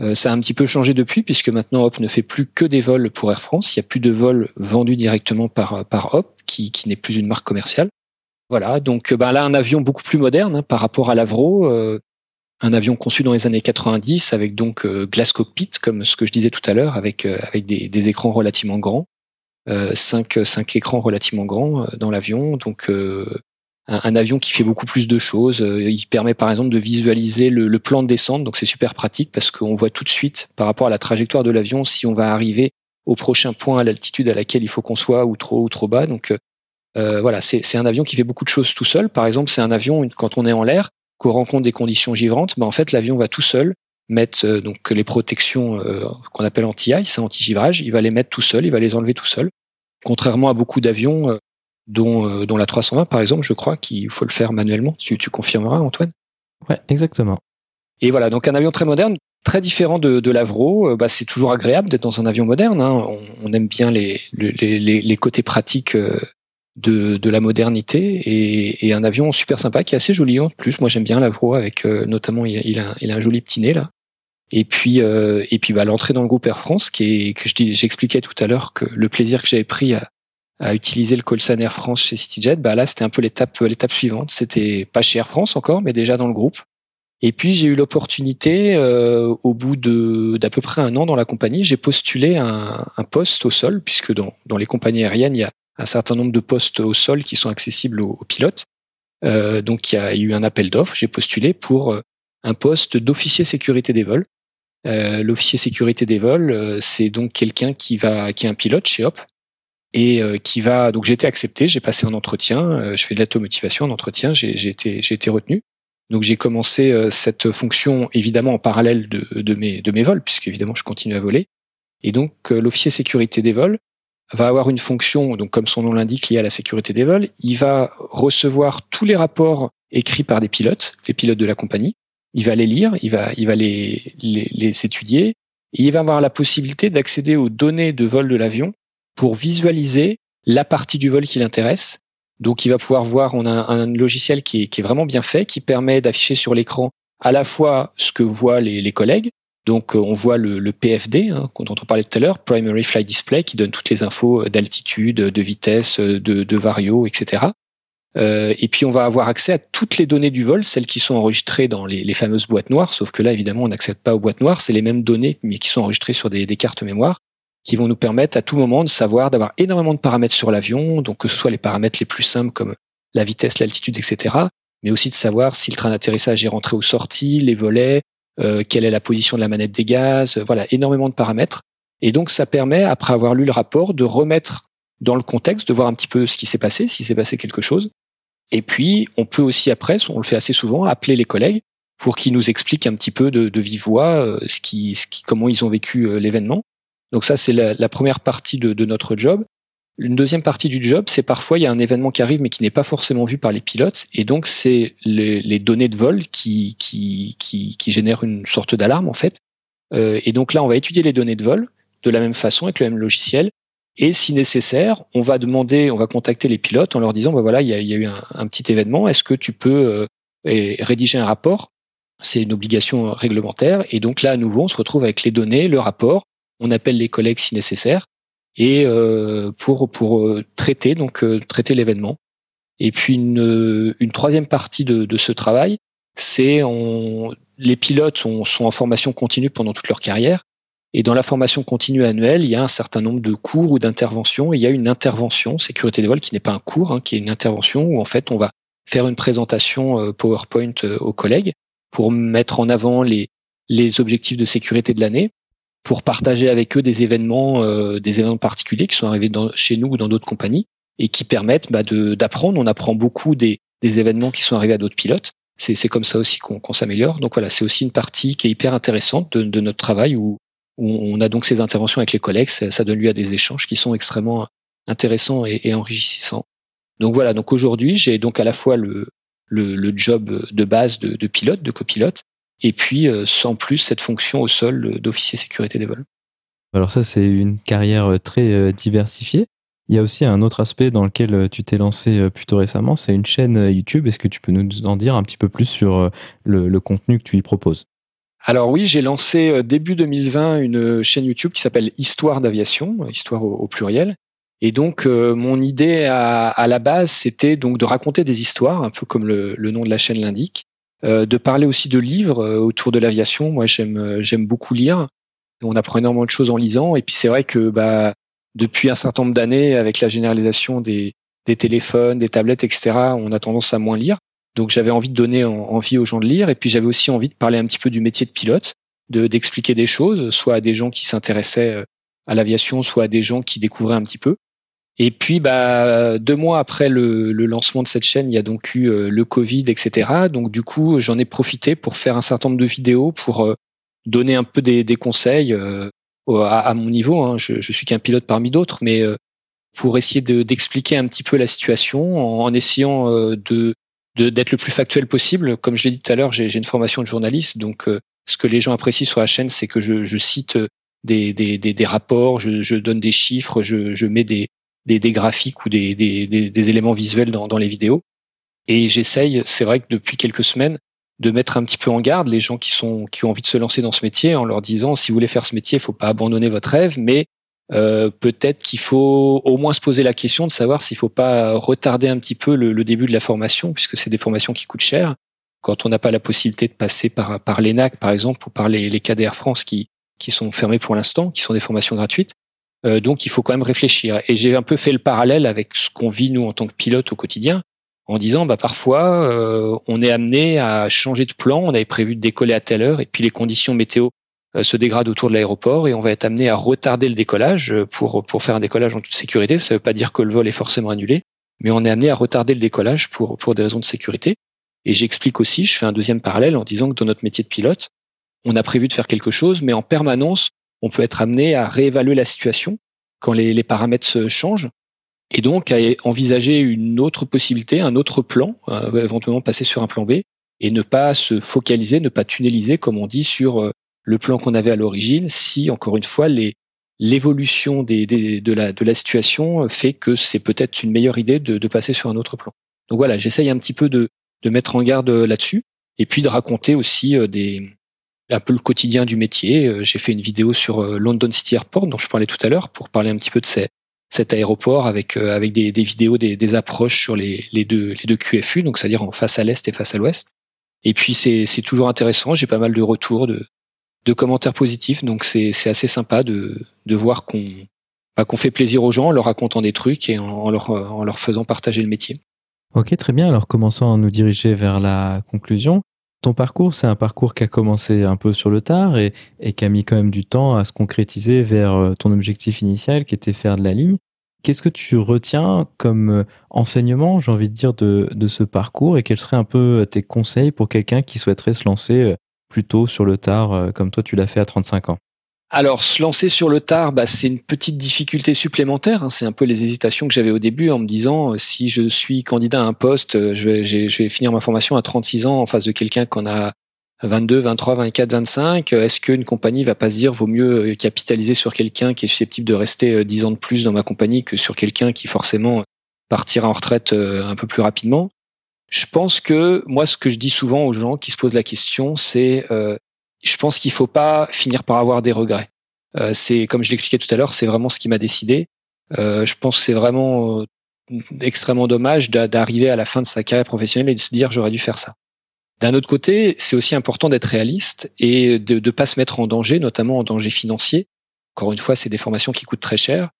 Speaker 2: Euh, ça a un petit peu changé depuis, puisque maintenant Hop ne fait plus que des vols pour Air France. Il n'y a plus de vols vendus directement par, par Hop, qui, qui n'est plus une marque commerciale. Voilà, donc ben là, un avion beaucoup plus moderne hein, par rapport à l'Avro. Euh, un avion conçu dans les années 90 avec donc euh, cockpit, comme ce que je disais tout à l'heure, avec, euh, avec des, des, écrans relativement grands. cinq, cinq écrans relativement grands dans l'avion. Donc un, avion qui fait beaucoup plus de choses. Euh, il permet par exemple de visualiser le, plan de descente, donc c'est super pratique parce qu'on voit tout de suite par rapport à la trajectoire de l'avion si on va arriver au prochain point à l'altitude à laquelle il faut qu'on soit ou trop ou trop bas. Donc euh, euh voilà, c'est un avion qui fait beaucoup de choses tout seul. Par exemple, c'est un avion quand on est en l'air, qu'on rencontre des conditions givrantes, ben en fait l'avion va tout seul mettre euh, donc les protections qu'on appelle anti-ice, anti-givrage, il va les mettre tout seul, il va les enlever tout seul. Contrairement à beaucoup d'avions dont, euh, dont la 320 par exemple, je crois qu'il faut le faire manuellement. Tu, tu confirmeras, Antoine?
Speaker 3: Ouais, exactement.
Speaker 2: Et voilà, donc un avion très moderne, très différent de, de l'Avro. Euh, bah, c'est toujours agréable d'être dans un avion moderne. Hein. On, on, aime bien les, les, les, les, côtés pratiques euh, de, de la modernité et, et, un avion super sympa qui est assez joli en plus. Moi, j'aime bien l'Avro avec notamment il, il, a, il a un joli petit nez là. Et puis, euh, et puis bah, l'entrée dans le groupe Air France, qui est que je j'expliquais tout à l'heure que le plaisir que j'avais pris à, à utiliser le Colson Air France chez CityJet, bah là c'était un peu l'étape l'étape suivante. C'était pas chez Air France encore, mais déjà dans le groupe. Et puis j'ai eu l'opportunité, euh, au bout de d'à peu près un an dans la compagnie, j'ai postulé un, un, poste au sol, puisque dans, dans les compagnies aériennes, il y a un certain nombre de postes au sol qui sont accessibles aux, pilotes. Euh, donc il y a eu un appel d'offres, j'ai postulé pour euh, un poste d'officier sécurité des vols. Euh, L'officier sécurité des vols, euh, c'est donc quelqu'un qui va qui est un pilote chez Hop, et euh, qui va donc j'ai été accepté, j'ai passé un entretien, euh, je fais de l'automotivation en entretien, j'ai été j'ai été retenu. Donc j'ai commencé euh, cette fonction évidemment en parallèle de, de mes de mes vols puisque évidemment je continue à voler. Et donc l'officier sécurité des vols va avoir une fonction donc comme son nom l'indique liée à la sécurité des vols, il va recevoir tous les rapports écrits par des pilotes, les pilotes de la compagnie. Il va les lire, il va il va les les, les étudier et il va avoir la possibilité d'accéder aux données de vol de l'avion pour visualiser la partie du vol qui l'intéresse. Donc il va pouvoir voir, on a un, logiciel qui est, vraiment bien fait, qui permet d'afficher sur l'écran à la fois ce que voient les, collègues, donc euh, on voit le, PFD hein, dont on parlait tout à l'heure, Primary Flight Display, qui donne toutes les infos d'altitude, de vitesse, de, de vario, etc. Euh, et puis on va avoir accès à toutes les données du vol, celles qui sont enregistrées dans les, les fameuses boîtes noires, sauf que là évidemment on n'accède pas aux boîtes noires, c'est les mêmes données mais qui sont enregistrées sur des, des cartes mémoire qui vont nous permettre à tout moment de savoir, d'avoir énormément de paramètres sur l'avion, donc que ce soit les paramètres les plus simples comme la vitesse, l'altitude, etc., mais aussi de savoir si le train d'atterrissage est rentré ou sorti, les volets, euh, quelle est la position de la manette des gaz, euh, voilà, énormément de paramètres. Et donc ça permet, après avoir lu le rapport, de remettre dans le contexte, de voir un petit peu ce qui s'est passé, si s'est passé quelque chose. Et puis, on peut aussi après, on le fait assez souvent, appeler les collègues pour qu'ils nous expliquent un petit peu de, de vive voix euh, ce qui, ce qui, comment ils ont vécu l'événement. Donc ça, c'est la, première partie de, notre job. Une deuxième partie du job, c'est parfois il y a un événement qui arrive mais qui n'est pas forcément vu par les pilotes, et donc c'est les, données de vol qui, qui, génèrent une sorte d'alarme en fait. Euh, et donc là, on va étudier les données de vol de la même façon avec le même logiciel, et si nécessaire, on va demander, on va contacter les pilotes en leur disant, bah voilà, il y a, eu un, un petit événement, est-ce que tu peux euh, rédiger un rapport? C'est une obligation réglementaire, et donc là, à nouveau, on se retrouve avec les données, le rapport, on appelle les collègues si nécessaire, et euh, pour pour euh, traiter donc euh, traiter l'événement. Et puis une, une troisième partie de, ce travail, c'est les pilotes sont, sont en formation continue pendant toute leur carrière. Et dans la formation continue annuelle, il y a un certain nombre de cours ou d'interventions. Il y a une intervention sécurité des vols qui n'est pas un cours, hein, qui est une intervention où en fait on va faire une présentation PowerPoint aux collègues pour mettre en avant les, les objectifs de sécurité de l'année pour partager avec eux des événements, euh, des événements particuliers qui sont arrivés dans, chez nous ou dans d'autres compagnies et qui permettent bah, d'apprendre. On apprend beaucoup des, des, événements qui sont arrivés à d'autres pilotes. C'est comme ça aussi qu'on s'améliore. Donc voilà, c'est aussi une partie qui est hyper intéressante de, de notre travail où, où, on a donc ces interventions avec les collègues. Ça, ça, donne lieu à des échanges qui sont extrêmement intéressants et, et enrichissants. Donc voilà, donc aujourd'hui, j'ai donc à la fois le, le, le, job de base de, de pilote, de copilote, et puis euh, sans plus cette fonction au sol d'officier sécurité des vols.
Speaker 3: Alors ça, c'est une carrière euh, très euh, diversifiée. Il y a aussi un autre aspect dans lequel tu t'es lancé plutôt récemment, c'est une chaîne YouTube. Est-ce que tu peux nous en dire un petit peu plus sur le, le contenu que tu y proposes?
Speaker 2: Alors oui, j'ai lancé début 2020 une chaîne YouTube qui s'appelle Histoire d'aviation, histoire au, au, pluriel. Et donc mon idée à, à la base, c'était donc de raconter des histoires, un peu comme le, le nom de la chaîne l'indique, euh, de parler aussi de livres euh, autour de l'aviation. Moi, j'aime euh, j'aime beaucoup lire. On apprend énormément de choses en lisant. Et puis c'est vrai que bah depuis un certain nombre d'années, avec la généralisation des, des téléphones, des tablettes, etc., on a tendance à moins lire. Donc j'avais envie de donner envie aux gens de lire. Et puis j'avais aussi envie de parler un petit peu du métier de pilote, de d'expliquer des choses, soit à des gens qui s'intéressaient à l'aviation, soit à des gens qui découvraient un petit peu. Et puis, bah, deux mois après le, le, lancement de cette chaîne, il y a donc eu euh, le Covid, etc. Donc, du coup, j'en ai profité pour faire un certain nombre de vidéos pour euh, donner un peu des, des conseils euh, à, à, mon niveau. Hein. Je, je, suis qu'un pilote parmi d'autres, mais pour essayer d'expliquer un petit peu la situation en, en essayant de d'être le plus factuel possible. Comme je l'ai dit tout à l'heure, j'ai une formation de journaliste, donc ce que les gens apprécient sur la chaîne, c'est que je, je cite des, des, des, des, rapports, je, je donne des chiffres, je, je mets des, des, des graphiques ou des, des, des, éléments visuels dans, dans les vidéos. Et j'essaye, c'est vrai que depuis quelques semaines, de mettre un petit peu en garde les gens qui sont qui ont envie de se lancer dans ce métier en leur disant si vous voulez faire ce métier, il faut pas abandonner votre rêve, mais euh, peut-être qu'il faut au moins se poser la question de savoir s'il faut pas retarder un petit peu le, le début de la formation, puisque c'est des formations qui coûtent cher. Quand on n'a pas la possibilité de passer par par l'ENAC par exemple ou par les, les KDR France qui qui sont fermés pour l'instant, qui sont des formations gratuites, euh, donc il faut quand même réfléchir. Et j'ai un peu fait le parallèle avec ce qu'on vit nous en tant que pilote au quotidien, en disant bah parfois euh, on est amené à changer de plan. On avait prévu de décoller à telle heure et puis les conditions météo euh, se dégradent autour de l'aéroport et on va être amené à retarder le décollage pour pour faire un décollage en toute sécurité. Ça veut pas dire que le vol est forcément annulé, mais on est amené à retarder le décollage pour pour des raisons de sécurité. Et j'explique aussi, je fais un deuxième parallèle en disant que dans notre métier de pilote, on a prévu de faire quelque chose, mais en permanence, on peut être amené à réévaluer la situation quand les, paramètres changent et donc à envisager une autre possibilité, un autre plan, euh, éventuellement passer sur un plan B et ne pas se focaliser, ne pas tunneliser comme on dit sur euh, le plan qu'on avait à l'origine si encore une fois l'évolution de, la, situation fait que c'est peut-être une meilleure idée de, passer sur un autre plan. Donc voilà, j'essaye un petit peu de, mettre en garde là-dessus et puis de raconter aussi euh, des, un peu le quotidien du métier. Euh, j'ai fait une vidéo sur euh, London City Airport dont je parlais tout à l'heure pour parler un petit peu de cet aéroport avec euh, avec des, vidéos, des, approches sur les, deux les deux QFU, donc c'est-à-dire en face à l'est et face à l'ouest. Et puis c'est toujours intéressant. J'ai pas mal de retours, de de commentaires positifs, donc c'est assez sympa de de voir qu'on bah, qu'on fait plaisir aux gens en leur racontant des trucs et en leur en leur faisant partager le métier.
Speaker 3: Ok, très bien. Alors commençons à nous diriger vers la conclusion ton parcours, c'est un parcours qui a commencé un peu sur le tard et, qui a mis quand même du temps à se concrétiser vers euh, ton objectif initial qui était faire de la ligne. Qu'est-ce que tu retiens comme euh, enseignement, j'ai envie de dire, de, ce parcours et quels seraient un peu euh, tes conseils pour quelqu'un qui souhaiterait se lancer plutôt sur le tard comme toi tu l'as fait à 35 ans?
Speaker 2: Alors, se lancer sur le tard, bah, c'est une petite difficulté supplémentaire. Hein. C'est un peu les hésitations que j'avais au début en me disant euh, si je suis candidat à un poste, euh, je vais, finir ma formation à 36 ans en face de quelqu'un qu'on a 22, 23, 24, 25. Est-ce qu'une compagnie va pas se dire vaut mieux euh, capitaliser sur quelqu'un qui est susceptible de rester 10 ans de plus dans ma compagnie que sur quelqu'un qui forcément partira en retraite un peu plus rapidement? Je pense que moi, ce que je dis souvent aux gens qui se posent la question, c'est je pense qu'il faut pas finir par avoir des regrets. Euh, c'est comme je l'expliquais tout à l'heure, c'est vraiment ce qui m'a décidé. Euh, je pense que c'est vraiment euh, extrêmement dommage d'arriver à la fin de sa carrière professionnelle et de se dire j'aurais dû faire ça. D'un autre côté, c'est aussi important d'être réaliste et de ne pas se mettre en danger, notamment en danger financier. Encore une fois, c'est des formations qui coûtent très cher.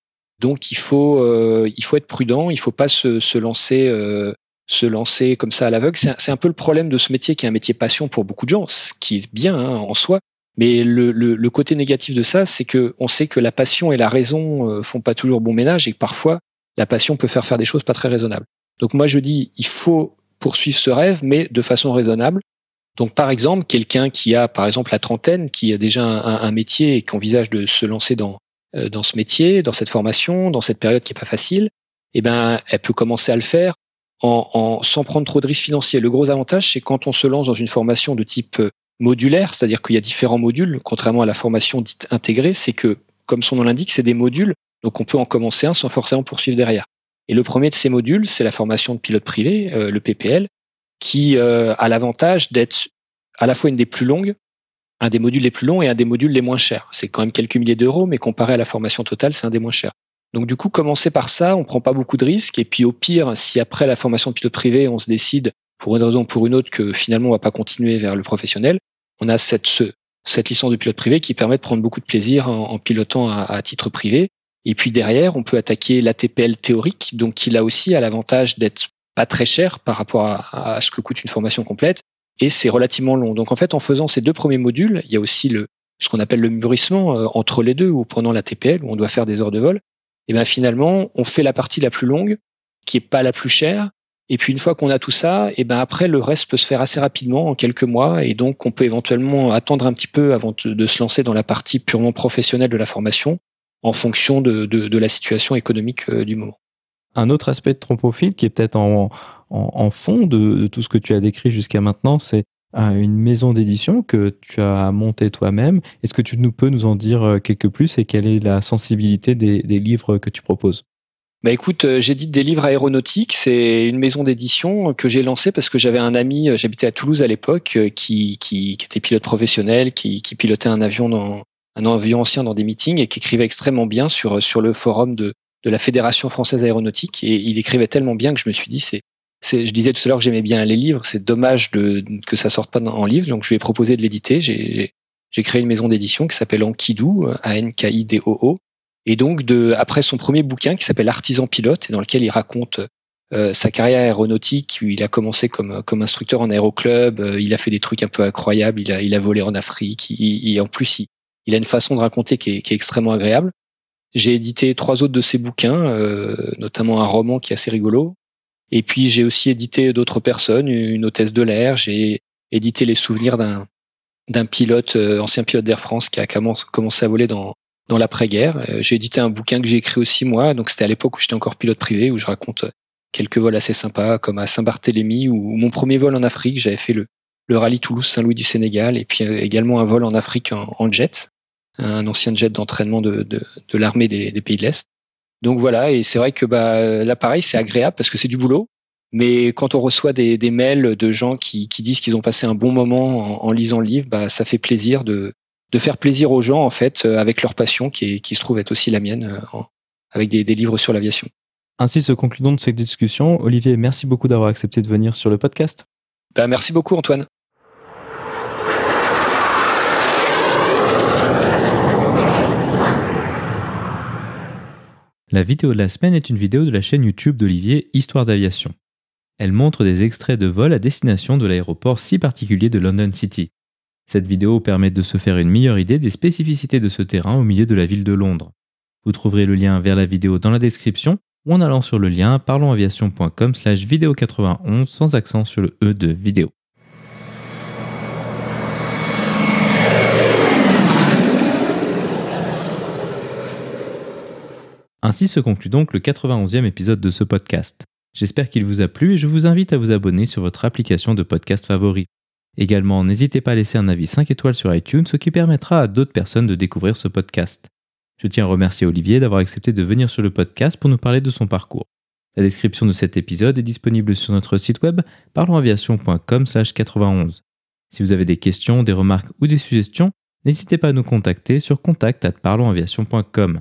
Speaker 2: Donc il faut euh, il faut être prudent, il faut pas se, se lancer euh, se lancer comme ça à l'aveugle. C'est un, peu le problème de ce métier qui est un métier passion pour beaucoup de gens, ce qui est bien hein, en soi. Mais le, côté négatif de ça, c'est que on sait que la passion et la raison euh, font pas toujours bon ménage et que parfois la passion peut faire faire des choses pas très raisonnables. Donc moi je dis, il faut poursuivre ce rêve, mais de façon raisonnable. Donc par exemple, quelqu'un qui a par exemple la trentaine, qui a déjà un, un métier et qui envisage de se lancer dans euh, dans ce métier, dans cette formation, dans cette période qui est pas facile, eh ben elle peut commencer à le faire en, sans prendre trop de risques financiers. Le gros avantage, c'est quand on se lance dans une formation de type euh, modulaire, c'est-à-dire qu'il y a différents modules, contrairement à la formation dite intégrée, c'est que, comme son nom l'indique, c'est des modules, donc on peut en commencer un sans forcément poursuivre derrière. Et le premier de ces modules, c'est la formation de pilote privé, euh, le PPL, qui euh, a l'avantage d'être à la fois une des plus longues, un des modules les plus longs et un des modules les moins chers. C'est quand même quelques milliers d'euros, mais comparé à la formation totale, c'est un des moins chers. Donc du coup, commencer par ça, on prend pas beaucoup de risques. Et puis au pire, si après la formation de pilote privé, on se décide pour une raison ou pour une autre que finalement on va pas continuer vers le professionnel, on a cette, cette licence de pilote privé qui permet de prendre beaucoup de plaisir en, pilotant à, titre privé. Et puis derrière, on peut attaquer l'ATPL théorique, donc qui là aussi a l'avantage d'être pas très cher par rapport à, ce que coûte une formation complète, et c'est relativement long. Donc en fait, en faisant ces deux premiers modules, il y a aussi le ce qu'on appelle le mûrissement euh, entre les deux, ou pendant l'ATPL, où on doit faire des heures de vol et ben finalement, on fait la partie la plus longue, qui est pas la plus chère. Et puis une fois qu'on a tout ça, et ben après le reste peut se faire assez rapidement en quelques mois, et donc on peut éventuellement attendre un petit peu avant de, se lancer dans la partie purement professionnelle de la formation, en fonction de, de, la situation économique euh, du moment.
Speaker 4: Un autre aspect de profil qui est peut-être en, en, fond de, tout ce que tu as décrit jusqu'à maintenant, c'est une maison d'édition que tu as montée toi-même. Est-ce que tu nous peux nous en dire euh, quelques plus et quelle est la sensibilité des, livres que tu proposes?
Speaker 2: Bah écoute, euh, j'édite des livres aéronautiques. C'est une maison d'édition que j'ai lancée parce que j'avais un ami, euh, j'habitais à Toulouse à l'époque, qui, qui, était pilote professionnel, qui, qui pilotait un avion dans un avion ancien dans des meetings et qui écrivait extrêmement bien sur sur le forum de de la Fédération française aéronautique. Et il écrivait tellement bien que je me suis dit c'est je disais tout à l'heure que j'aimais bien les livres. C'est dommage de, que ça sorte pas en livre. Donc, je lui ai proposé de l'éditer. J'ai créé une maison d'édition qui s'appelle Ankidou, A-N-K-I-D-O-O. Et donc, de, après son premier bouquin qui s'appelle Artisan pilote et dans lequel il raconte euh, sa carrière aéronautique, où il a commencé comme, comme instructeur en aéroclub, euh, il a fait des trucs un peu incroyables, il a, il a volé en Afrique, et en plus, il, il, a une façon de raconter qui est, qui est extrêmement agréable. J'ai édité trois autres de ses bouquins, euh, notamment un roman qui est assez rigolo, et puis j'ai aussi édité d'autres personnes, une hôtesse de l'air. J'ai édité les souvenirs d'un d'un pilote, euh, ancien pilote d'Air France, qui a commencé à voler dans dans l'après-guerre. Euh, j'ai édité un bouquin que j'ai écrit aussi moi. Donc c'était à l'époque où j'étais encore pilote privé, où je raconte quelques vols assez sympas, comme à Saint-Barthélemy ou mon premier vol en Afrique. J'avais fait le le rallye Toulouse-Saint-Louis du Sénégal, et puis euh, également un vol en Afrique en, jet, un ancien jet d'entraînement de, de, l'armée des pays de l'Est. Donc voilà, et c'est vrai que bah, l'appareil, c'est agréable parce que c'est du boulot. Mais quand on reçoit des, des mails de gens qui, qui disent qu'ils ont passé un bon moment en, lisant le livre, bah, ça fait plaisir de, de faire plaisir aux gens en fait euh, avec leur passion qui, est, qui se trouve être aussi la mienne euh, avec des, des livres sur l'aviation.
Speaker 4: Ainsi se conclut donc cette discussion. Olivier, merci beaucoup d'avoir accepté de venir sur le podcast.
Speaker 2: Bah, merci beaucoup Antoine.
Speaker 1: La vidéo de la semaine est une vidéo de la chaîne YouTube d'Olivier Histoire d'aviation. Elle montre des extraits de vol à destination de l'aéroport si particulier de London City. Cette vidéo permet de se faire une meilleure idée des spécificités de ce terrain au milieu de la ville de Londres. Vous trouverez le lien vers la vidéo dans la description ou en allant sur le lien parlonsaviation.com slash vidéo 91 sans accent sur le E de vidéo. Ainsi se conclut donc le 91e épisode de ce podcast. J'espère qu'il vous a plu et je vous invite à vous abonner sur votre application de podcast favori. Également, n'hésitez pas à laisser un avis 5 étoiles sur iTunes, ce qui permettra à d'autres personnes de découvrir ce podcast. Je tiens à remercier Olivier d'avoir accepté de venir sur le podcast pour nous parler de son parcours. La description de cet épisode est disponible sur notre site web parlonsaviation.com/91. Si vous avez des questions, des remarques ou des suggestions, n'hésitez pas à nous contacter sur contact@parlonsaviation.com.